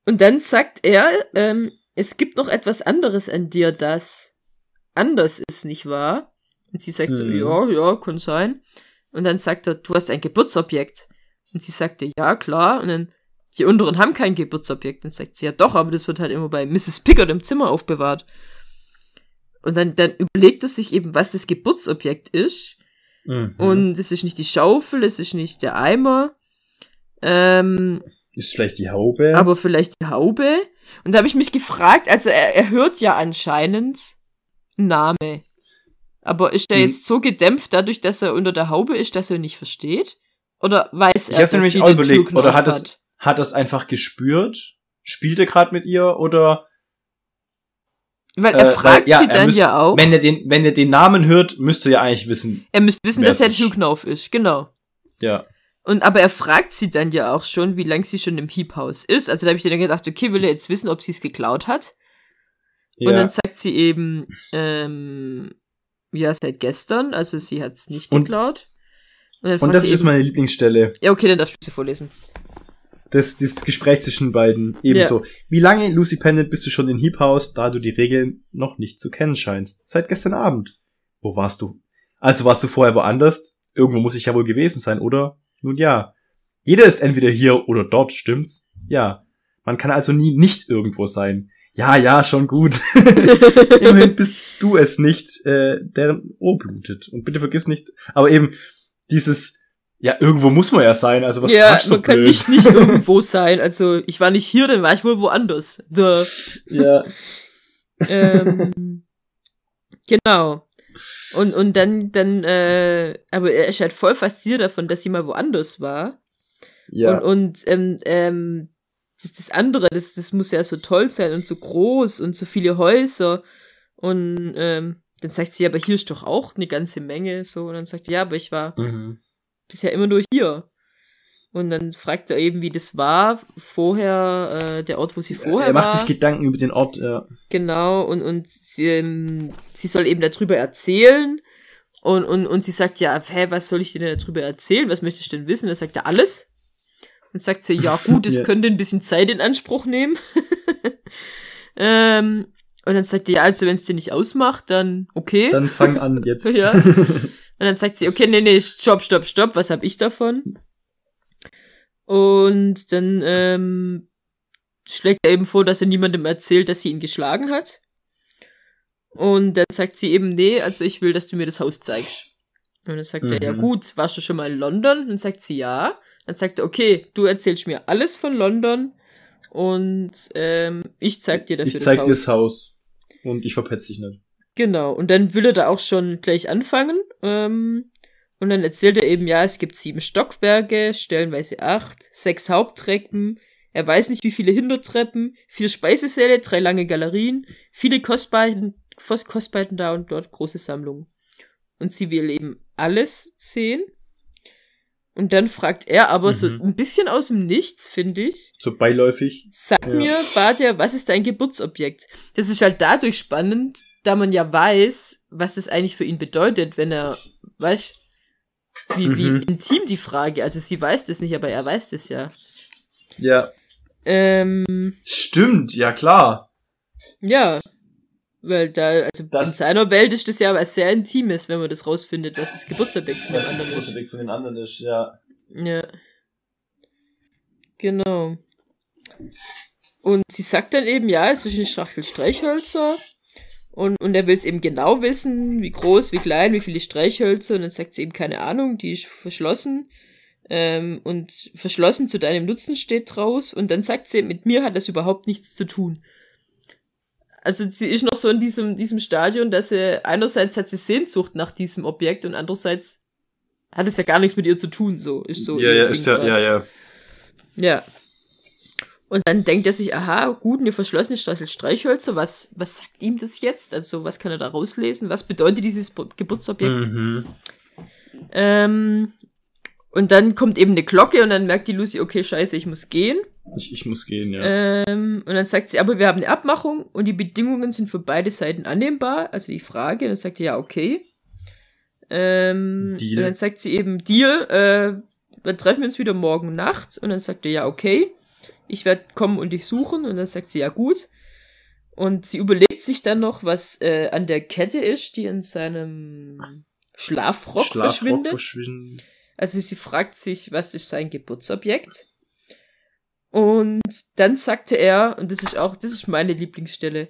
Und dann sagt er, ähm, es gibt noch etwas anderes an dir, das anders ist, nicht wahr? Und sie sagt so, Mhm. ja, ja, kann sein. Und dann sagt er, du hast ein Geburtsobjekt. Und sie sagte, ja, klar. Und dann, die unteren haben kein Geburtsobjekt. Und sagt sie, ja doch, aber das wird halt immer bei Mrs. Pickard im Zimmer aufbewahrt. Und dann, dann überlegt er sich eben, was das Geburtsobjekt ist. Mhm. Und es ist nicht die Schaufel, es ist nicht der Eimer. Ähm, ist vielleicht die Haube. aber vielleicht die Haube. Und da habe ich mich gefragt, also er, er hört ja anscheinend einen Name. Aber ist der Hm. jetzt so gedämpft dadurch, dass er unter der Haube ist, dass er nicht versteht? Oder weiß Ich er, hab's dass nämlich sie auch den überlegt. Oder hat es, hat es einfach gespürt? Spielt er gerade mit ihr oder Weil er äh, fragt weil, ja, sie dann müsst- ja auch. wenn er den wenn er den Namen hört, müsst ihr ja eigentlich wissen. er müsste wissen, dass er der ist. Genau. Ja. Und aber er fragt sie dann ja auch schon, wie lange sie schon im Hiebhaus ist. Also da habe ich dann gedacht, okay, will er jetzt wissen, ob sie es geklaut hat? ja. Und dann sagt sie eben, ähm, ja, seit gestern, also sie hat es nicht Und- geklaut. Und, Und fragt das er ist eben, meine Lieblingsstelle. Ja, okay, dann darfst du sie vorlesen. Das, das Gespräch zwischen beiden. Ebenso. Wie lange, Lucy Pennant, bist du schon in Heap House, da du die Regeln noch nicht zu kennen scheinst? Seit gestern Abend. Wo warst du? Also warst du vorher woanders? Irgendwo muss ich ja wohl gewesen sein, oder? Nun ja. Jeder ist entweder hier oder dort, stimmt's? Ja. Man kann also nie nicht irgendwo sein. Ja, ja, schon gut. Immerhin bist du es nicht, äh, deren Ohr blutet. Und bitte vergiss nicht, aber eben dieses, ja, irgendwo muss man ja sein, also was ja, du man kann blöd? nicht, nicht irgendwo sein. Also ich war nicht hier, dann war ich wohl woanders. Duh. Ja. ähm, genau. Und, und dann, dann, äh, aber er ist halt voll fasziniert davon, dass sie mal woanders war. Ja. Und, und ähm, ähm, das, das andere, das, das muss ja so toll sein und so groß und so viele Häuser. Und ähm, dann sagt sie, aber hier ist doch auch eine ganze Menge so. Und dann sagt ja, aber ich war Mhm. Bisher immer nur hier. Und dann fragt er eben, wie das war vorher, äh, der Ort, wo sie vorher er macht war. sich Gedanken über den Ort, ja. Genau, und, und sie, ähm, sie soll eben darüber erzählen. Und, und, und sie sagt, ja, hä, was soll ich dir denn darüber erzählen? Was möchtest du denn wissen? Dann sagt er, alles. Und sagt sie, ja gut, es Ja. könnte ein bisschen Zeit in Anspruch nehmen. ähm, und dann sagt er, ja, also wenn es dir nicht ausmacht, dann okay. Dann fang an jetzt. Ja. Und dann sagt sie, okay, nee, nee, stopp, stopp, stopp, was hab ich davon? Und dann ähm, schlägt er eben vor, dass er niemandem erzählt, dass sie ihn geschlagen hat. Und dann sagt sie eben, nee, also ich will, dass du mir das Haus zeigst. Und dann sagt er, ja Mhm. gut, warst du schon mal in London? Und dann sagt sie, ja. Dann sagt er, okay, du erzählst mir alles von London und ähm, ich zeig dir dafür ich das zeig Haus. dir das Haus. Und ich verpetz dich nicht. Genau, und dann will er da auch schon gleich anfangen. Ähm, und dann erzählt er eben, ja, es gibt sieben Stockwerke, stellenweise acht, sechs Haupttreppen, er weiß nicht wie viele Hintertreppen, vier Speisesäle, drei lange Galerien, viele Kostbarkeiten, Kos- Kostbarkeiten da und dort, große Sammlungen. Und sie will eben alles sehen. Und dann fragt er aber so Mhm. ein bisschen aus dem Nichts, finde ich, So beiläufig. Sag Ja. mir, Badia, was ist dein Geburtsobjekt? Das ist halt dadurch spannend, da man ja weiß, was es eigentlich für ihn bedeutet, wenn er, weißt, wie, Mhm. wie intim die Frage. Also sie weiß das nicht, aber er weiß das ja. Ja. Ähm, Stimmt, ja klar. ja. Weil da, also Das- in seiner Welt ist das ja was sehr Intimes, wenn man das rausfindet, was das Geburtsobjekt von Was anderen ist. Von den anderen ist, ja. Ja. Genau. Und sie sagt dann eben, ja, es ist eine Schachtel Streichhölzer. Und, und er will es eben genau wissen, wie groß, wie klein, wie viele Streichhölzer. Und dann sagt sie eben, keine Ahnung, die ist verschlossen. Ähm, und verschlossen zu deinem Nutzen steht draus. Und dann sagt sie, mit mir hat das überhaupt nichts zu tun. Also sie ist noch so in diesem, diesem Stadion, dass sie einerseits hat sie Sehnsucht nach diesem Objekt und andererseits hat es ja gar nichts mit ihr zu tun, so ist so. ja, ja, ist ja, ja, ja. Ja. Und dann denkt er sich, aha, gut, eine verschlossene Straße Streichhölzer, was, was sagt ihm das jetzt? Also, was kann er da rauslesen? Was bedeutet dieses Geburtsobjekt? Mhm. Ähm, und dann kommt eben eine Glocke und dann merkt die Lucy, okay, scheiße, ich muss gehen. Ich, ich muss gehen, ja. Ähm, und dann sagt sie, aber wir haben eine Abmachung und die Bedingungen sind für beide Seiten annehmbar. Also die Frage, und dann sagt sie, ja, okay. Ähm, Deal. Und dann sagt sie eben, Deal, äh, dann treffen wir uns wieder morgen Nacht. Und dann sagt er, ja, okay. Ich werde kommen und dich suchen. Und dann sagt sie, ja, gut. Und sie überlegt sich dann noch, was äh, an der Kette ist, die in seinem Schlafrock, verschwindet. verschwindet. Also sie fragt sich, was ist sein Geburtsobjekt? Und dann sagte er, und das ist auch, das ist meine Lieblingsstelle.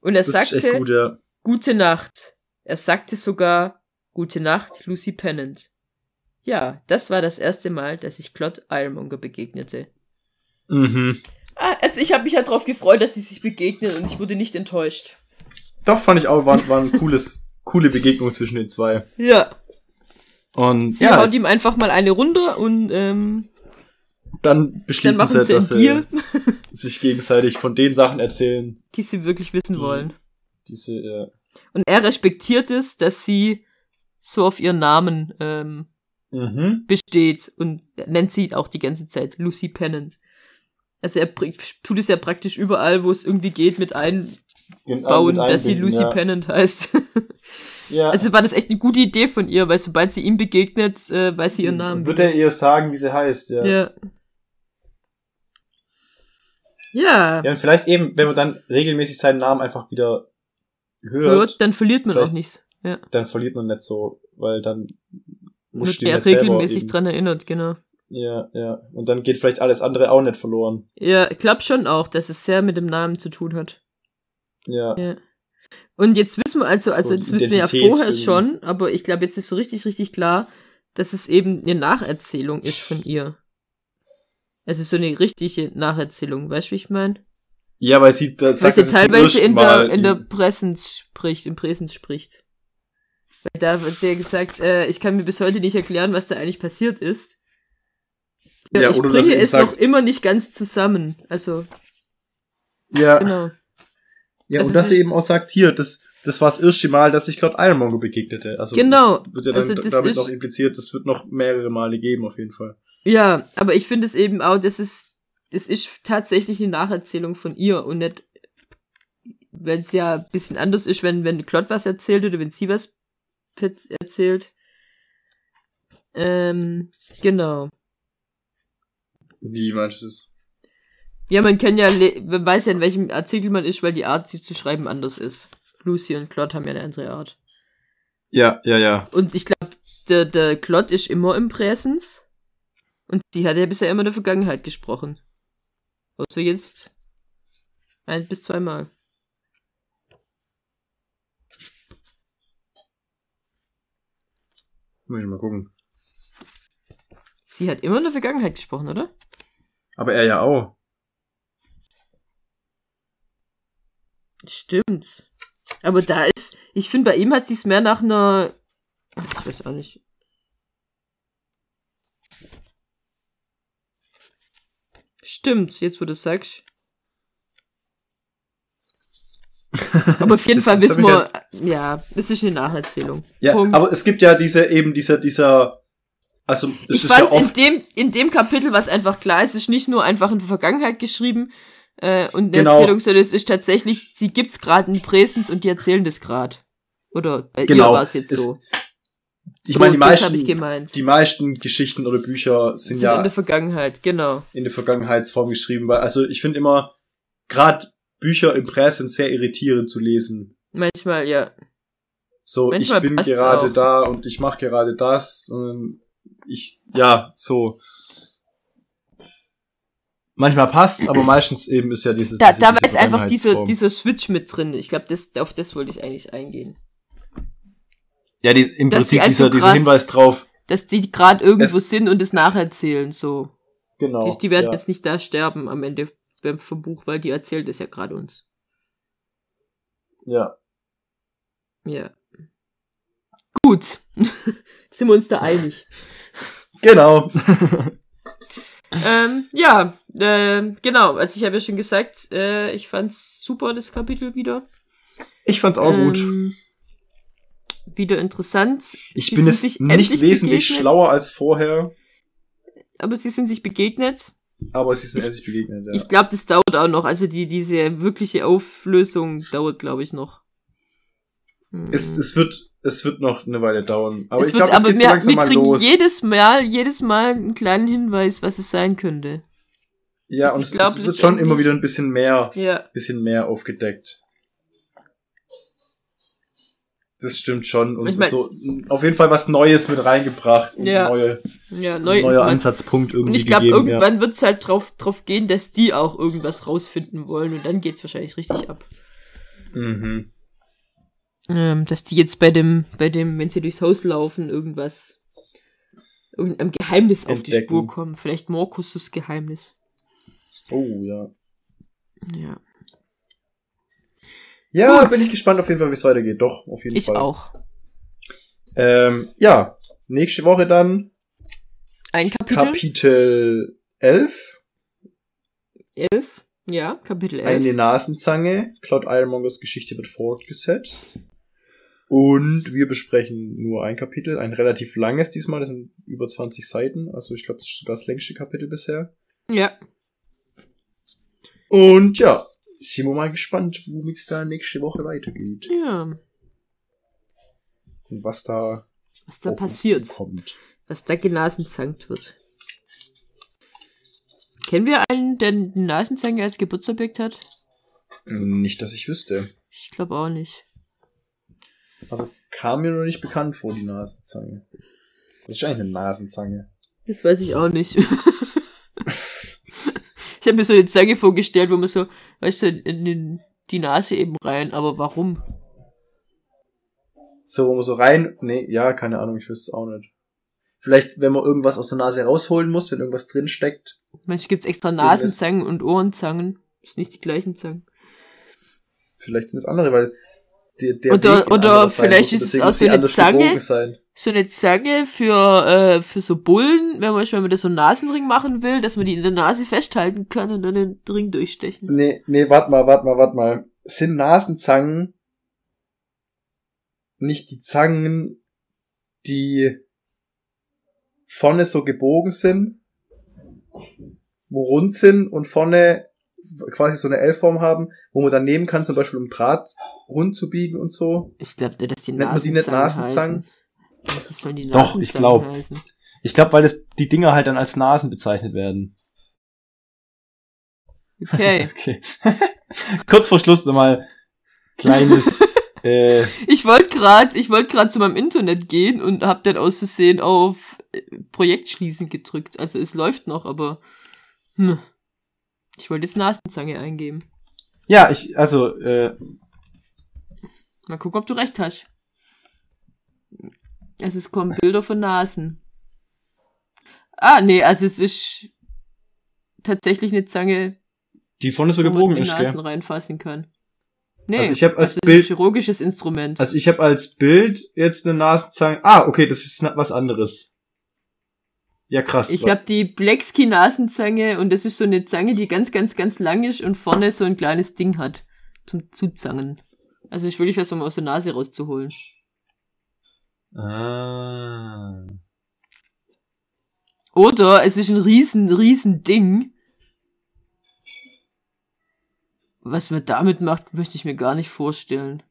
Und er Das sagte, gut, ja. gute Nacht. Er sagte sogar, gute Nacht, Lucy Pennant. Ja, das war das erste Mal, dass ich Claude Ironmonger begegnete. Mhm. Ah, also ich habe mich halt darauf gefreut, dass sie sich begegnen und ich wurde nicht enttäuscht. Doch, fand ich auch, war, war ein cooles, coole Begegnung zwischen den zwei. Ja. Und Sie ja, haut ihm einfach mal eine runter und ähm, dann dann beschließen machen sie, sie einen dass sie sich gegenseitig von den Sachen erzählen, die sie wirklich wissen Die- wollen. diese, äh, Und er respektiert es, dass sie so auf ihren Namen ähm, mhm. besteht und nennt sie auch die ganze Zeit Lucy Pennant. Also er tut es ja praktisch überall, wo es irgendwie geht, mit einbauen, dass sie Lucy ja. Pennant heißt. Ja. Also war das echt eine gute Idee von ihr, weil sobald sie ihm begegnet, äh, weiß sie ihren Namen. Wird er ihr sagen, wie sie heißt, ja. ja. Ja, Ja, und vielleicht eben, wenn man dann regelmäßig seinen Namen einfach wieder hört, hört, dann verliert man auch nichts. Ja. dann verliert man nicht so, weil dann muss Wird er regelmäßig dran erinnert, genau. Ja, ja. Und dann geht vielleicht alles andere auch nicht verloren. Ja, ich glaube schon auch, dass es sehr mit dem Namen zu tun hat. Ja. Ja. Und jetzt wissen wir also, also So, jetzt wissen wir ja vorher irgendwie. schon, aber ich glaube, jetzt ist so richtig, richtig klar, dass es eben eine Nacherzählung ist von ihr. Es ist so eine richtige Nacherzählung, weißt du, wie ich meine? Ja, weil sie, da Weil sagt sie teilweise in der, in der Präsens spricht, im Präsens spricht. Weil da wird sie ja gesagt, äh, ich kann mir bis heute nicht erklären, was da eigentlich passiert ist. Ja, ich bringe es sagt- noch immer nicht ganz zusammen. Also, Ja, genau. ja Also und dass er eben auch sagt, hier, das, das war das erste Mal, dass ich Lord Ironmonger begegnete. Also Genau. Das wird ja dann Also damit noch impliziert, das wird noch mehrere Male geben, auf jeden Fall. Ja, aber ich finde es eben auch, das ist, das ist tatsächlich eine Nacherzählung von ihr und nicht, weil es ja ein bisschen anders ist, wenn, wenn Claude was erzählt oder wenn sie was erzählt. Ähm, genau. Wie meinst du das? Ja, man kann ja, man weiß ja, in welchem Artikel man ist, weil die Art, sie zu schreiben, anders ist. Lucy und Claude haben ja eine andere Art. Ja, ja, ja. Und ich glaube, der, der Claude ist immer im Präsens. Und sie hat ja bisher immer in der Vergangenheit gesprochen. Also jetzt ein bis zweimal. Muss ich mal gucken. Sie hat immer in der Vergangenheit gesprochen, oder? Aber er ja auch. Stimmt. Aber da ist, ich finde, bei ihm hat sich's mehr nach einer, ich weiß auch nicht. Stimmt, jetzt wo du es sagst. Aber auf jeden Fall wissen wir, ja, es ist eine Nacherzählung. Ja, Punkt. aber es gibt ja diese, eben dieser, dieser, also, ich ist ja fand in dem, in dem Kapitel, was einfach klar ist, ist nicht nur einfach in der Vergangenheit geschrieben äh, und eine Genau. Erzählung, sondern es ist tatsächlich, sie gibt's gerade in Präsens und die erzählen das gerade. Oder bei Genau. ihr war es jetzt so. ich so, meine, die meisten, die meisten Geschichten oder Bücher sind, sind ja in der Vergangenheit, genau. in der Vergangenheitsform geschrieben, weil, also ich finde immer, gerade Bücher im sind sehr irritierend zu lesen. Manchmal, ja. So, Manchmal ich bin gerade auch. da und ich mache gerade das. Und ich, ja, so. Manchmal passt, aber meistens eben ist ja dieses. Da, diese, da war diese jetzt einfach dieser, dieser Switch mit drin. Ich glaube, das, auf das wollte ich eigentlich eingehen. ja, die, im dass die Prinzip also dieser, dieser grad- Hinweis drauf. Dass die gerade irgendwo Es- sind und es nacherzählen, so. Genau. Die, die werden ja. jetzt nicht da sterben am Ende beim vom Buch, weil die erzählt es ja gerade uns. ja. Ja. Gut. Sind wir uns da einig. Genau. ähm, ja, äh, genau. Also ich habe ja schon gesagt, äh, ich fand's super, das Kapitel wieder. Ich fand's auch gut. Ähm, wieder interessant. Ich sie bin es sich nicht wesentlich begegnet. schlauer als vorher, Aber sie sind sich begegnet. aber sie sind Ich- endlich begegnet. Ja. Ich glaube, das dauert auch noch. Also die, diese wirkliche Auflösung dauert, glaube ich, noch. Hm. es, es wird, es wird noch eine Weile dauern. Aber es ich wird, glaube, es geht so wir, langsam wir mal kriegen los. jedes Mal, jedes Mal einen kleinen Hinweis, was es sein könnte. Ja, Also und es, es wird schon immer wieder ein bisschen mehr, Ja. bisschen mehr aufgedeckt. Das stimmt schon. Und Ich mein- so auf jeden Fall was Neues mit reingebracht. Und Ja. neue, Ja, ein neu, neuer Ansatzpunkt irgendwie Und ich glaube, irgendwann wird's halt drauf, drauf gehen, dass die auch irgendwas rausfinden wollen und dann geht's wahrscheinlich richtig ab. Ja. Mhm. Ähm, dass die jetzt bei dem, bei dem, wenn sie durchs Haus laufen, irgendwas, irgendeinem Geheimnis auf die Entdecken. Spur kommen. Vielleicht Morkus' Geheimnis. Oh, ja. Ja. Ja, Gut. bin ich gespannt auf jeden Fall, wie es weitergeht. Doch, auf jeden Ich Fall. auch. Ähm, ja, nächste Woche dann Ein Kapitel? Kapitel 11. 11? Ja, Kapitel 11. Eine Nasenzange. Cloud Ironmongers Geschichte wird fortgesetzt. Und wir besprechen nur ein Kapitel, ein relativ langes diesmal, das sind über 20 Seiten. Also ich glaube, das ist sogar das längste Kapitel bisher. Ja. Und ja, sind wir mal gespannt, womit es da nächste Woche weitergeht. Ja. Und was da, Was da passiert. zukommt. Was da genasenzankt wird. Kennen wir einen, der eine Nasenzange als Geburtsobjekt hat? Nicht, dass ich wüsste. Ich glaube auch nicht. Also kam mir noch nicht bekannt vor, die Nasenzange. Das ist eigentlich eine Nasenzange. Das weiß ich auch nicht. ich habe mir so eine Zange vorgestellt, wo man so, weißt du, in den, die Nase eben rein, aber warum? So, wo man so rein. Nee, ja, keine Ahnung, ich wüsste es auch nicht. Vielleicht, wenn man irgendwas aus der Nase rausholen muss, wenn irgendwas drin steckt. Manchmal gibt's extra Nasenzangen und Ohrenzangen. Ist nicht die gleichen Zangen. Vielleicht sind es andere, weil der, der Oder- oder vielleicht muss, ist es auch so eine Zange. so eine Zange für, äh, für so Bullen, wenn man, wenn man das so einen Nasenring machen will, dass man die in der Nase festhalten kann und dann den Ring durchstechen. Nee, nee, warte mal, warte mal, warte mal. Sind Nasenzangen nicht die Zangen, die vorne so gebogen sind, wo rund sind und vorne quasi so eine L-Form haben, wo man dann nehmen kann, zum Beispiel um Draht rund zu biegen und so. Ich glaube, dass die Nennt man die nicht Nasenzangen? Was sollen die Doch, ich Nasenzangen glaub. heißen? Ich glaube, weil das, die Dinger halt dann als Nasen bezeichnet werden. Okay. Okay. Kurz vor Schluss nochmal kleines, äh, Ich wollte gerade, ich wollte gerade zu meinem Internet gehen und hab dann aus Versehen auf äh, Projekt schließen gedrückt. Also es läuft noch, aber hm. Ich wollte jetzt Nasenzange eingeben. ja, ich, also, äh, Mal gucken, ob du recht hast. Also es kommen Bilder von Nasen. Ah, nee, also es ist tatsächlich eine Zange, die vorne so gebogen in ist, Nasen gell? reinfassen kann. Nee, Also ich hab als das ist Bild- ein chirurgisches Instrument. Also ich habe als Bild jetzt eine Nasenzange. Ah, okay, das ist was anderes. Ja, krass. Ich habe die Blexki-Nasenzange und das ist so eine Zange, die ganz, ganz, ganz lang ist und vorne so ein kleines Ding hat zum Zuzangen. Also ich wirklich was, um aus der Nase rauszuholen. Ah. Oder es ist ein riesen, riesen Ding. Was man damit macht, möchte ich mir gar nicht vorstellen.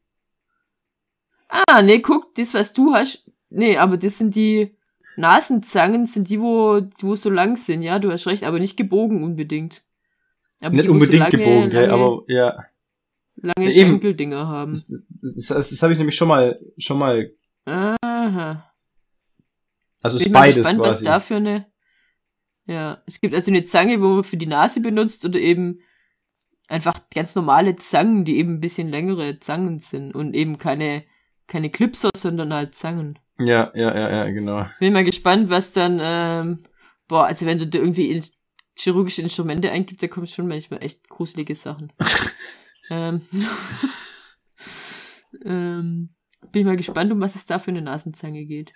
Ah, nee, guck, das, was du hast. Nee, aber das sind die Nasenzangen, sind die, wo, wo so lang sind, ja, du hast recht, aber nicht gebogen unbedingt. Aber Nicht die, wo so unbedingt lange- gebogen, gell, aber ja. lange Ja. Schenkeldinger haben. Das, das, das, das habe ich nämlich schon mal, schon mal. Aha. Also es Bin ist beides gespannt, was quasi. da für eine. Ja, es gibt also eine Zange, wo man für die Nase benutzt oder eben einfach ganz normale Zangen, die eben ein bisschen längere Zangen sind und eben keine, keine Clipser, sondern halt Zangen. Ja, ja, ja, ja, genau. Bin mal gespannt, was dann, ähm, boah, also wenn du da irgendwie in chirurgische Instrumente eingibst, da kommen schon manchmal echt gruselige Sachen. ähm, ähm, bin mal gespannt, um was es da für eine Nasenzange geht.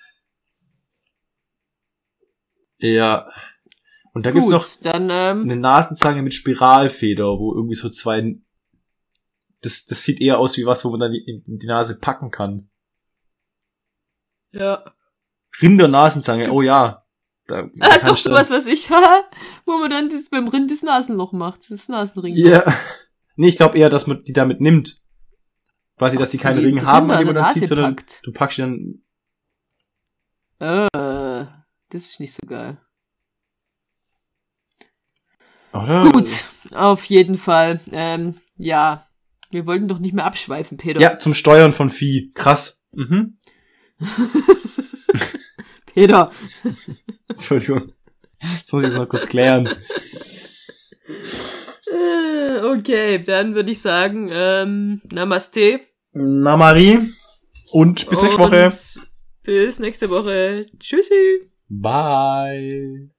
Ja. Und da gibt's noch dann, ähm, eine Nasenzange mit Spiralfeder, wo irgendwie so zwei. Das, das sieht eher aus wie was, wo man dann die, in die Nase packen kann. Ja. Rindernasenzange, oh ja. Da, da Ah, doch, du weißt, was ich, haha, wo man dann das, beim Rind das Nasenloch macht, das Nasenring. Ja. Nee, ich glaube eher, dass man die damit nimmt. Quasi, dass die Ach, keine die- Ringe die haben, an die an man zieht, sondern packt. du packst die dann. Äh, das ist nicht so geil. Oder? Gut, auf jeden Fall. Ähm, ja, wir wollten doch nicht mehr abschweifen, Peter. Ja, zum Steuern von Vieh. Krass. Mhm. Peter. Entschuldigung. Das muss ich jetzt noch kurz klären. Äh, okay, dann würde ich sagen, ähm, Namaste. Na, Marie. Und bis nächste Und Woche. Bis nächste Woche. Tschüssi. Bye.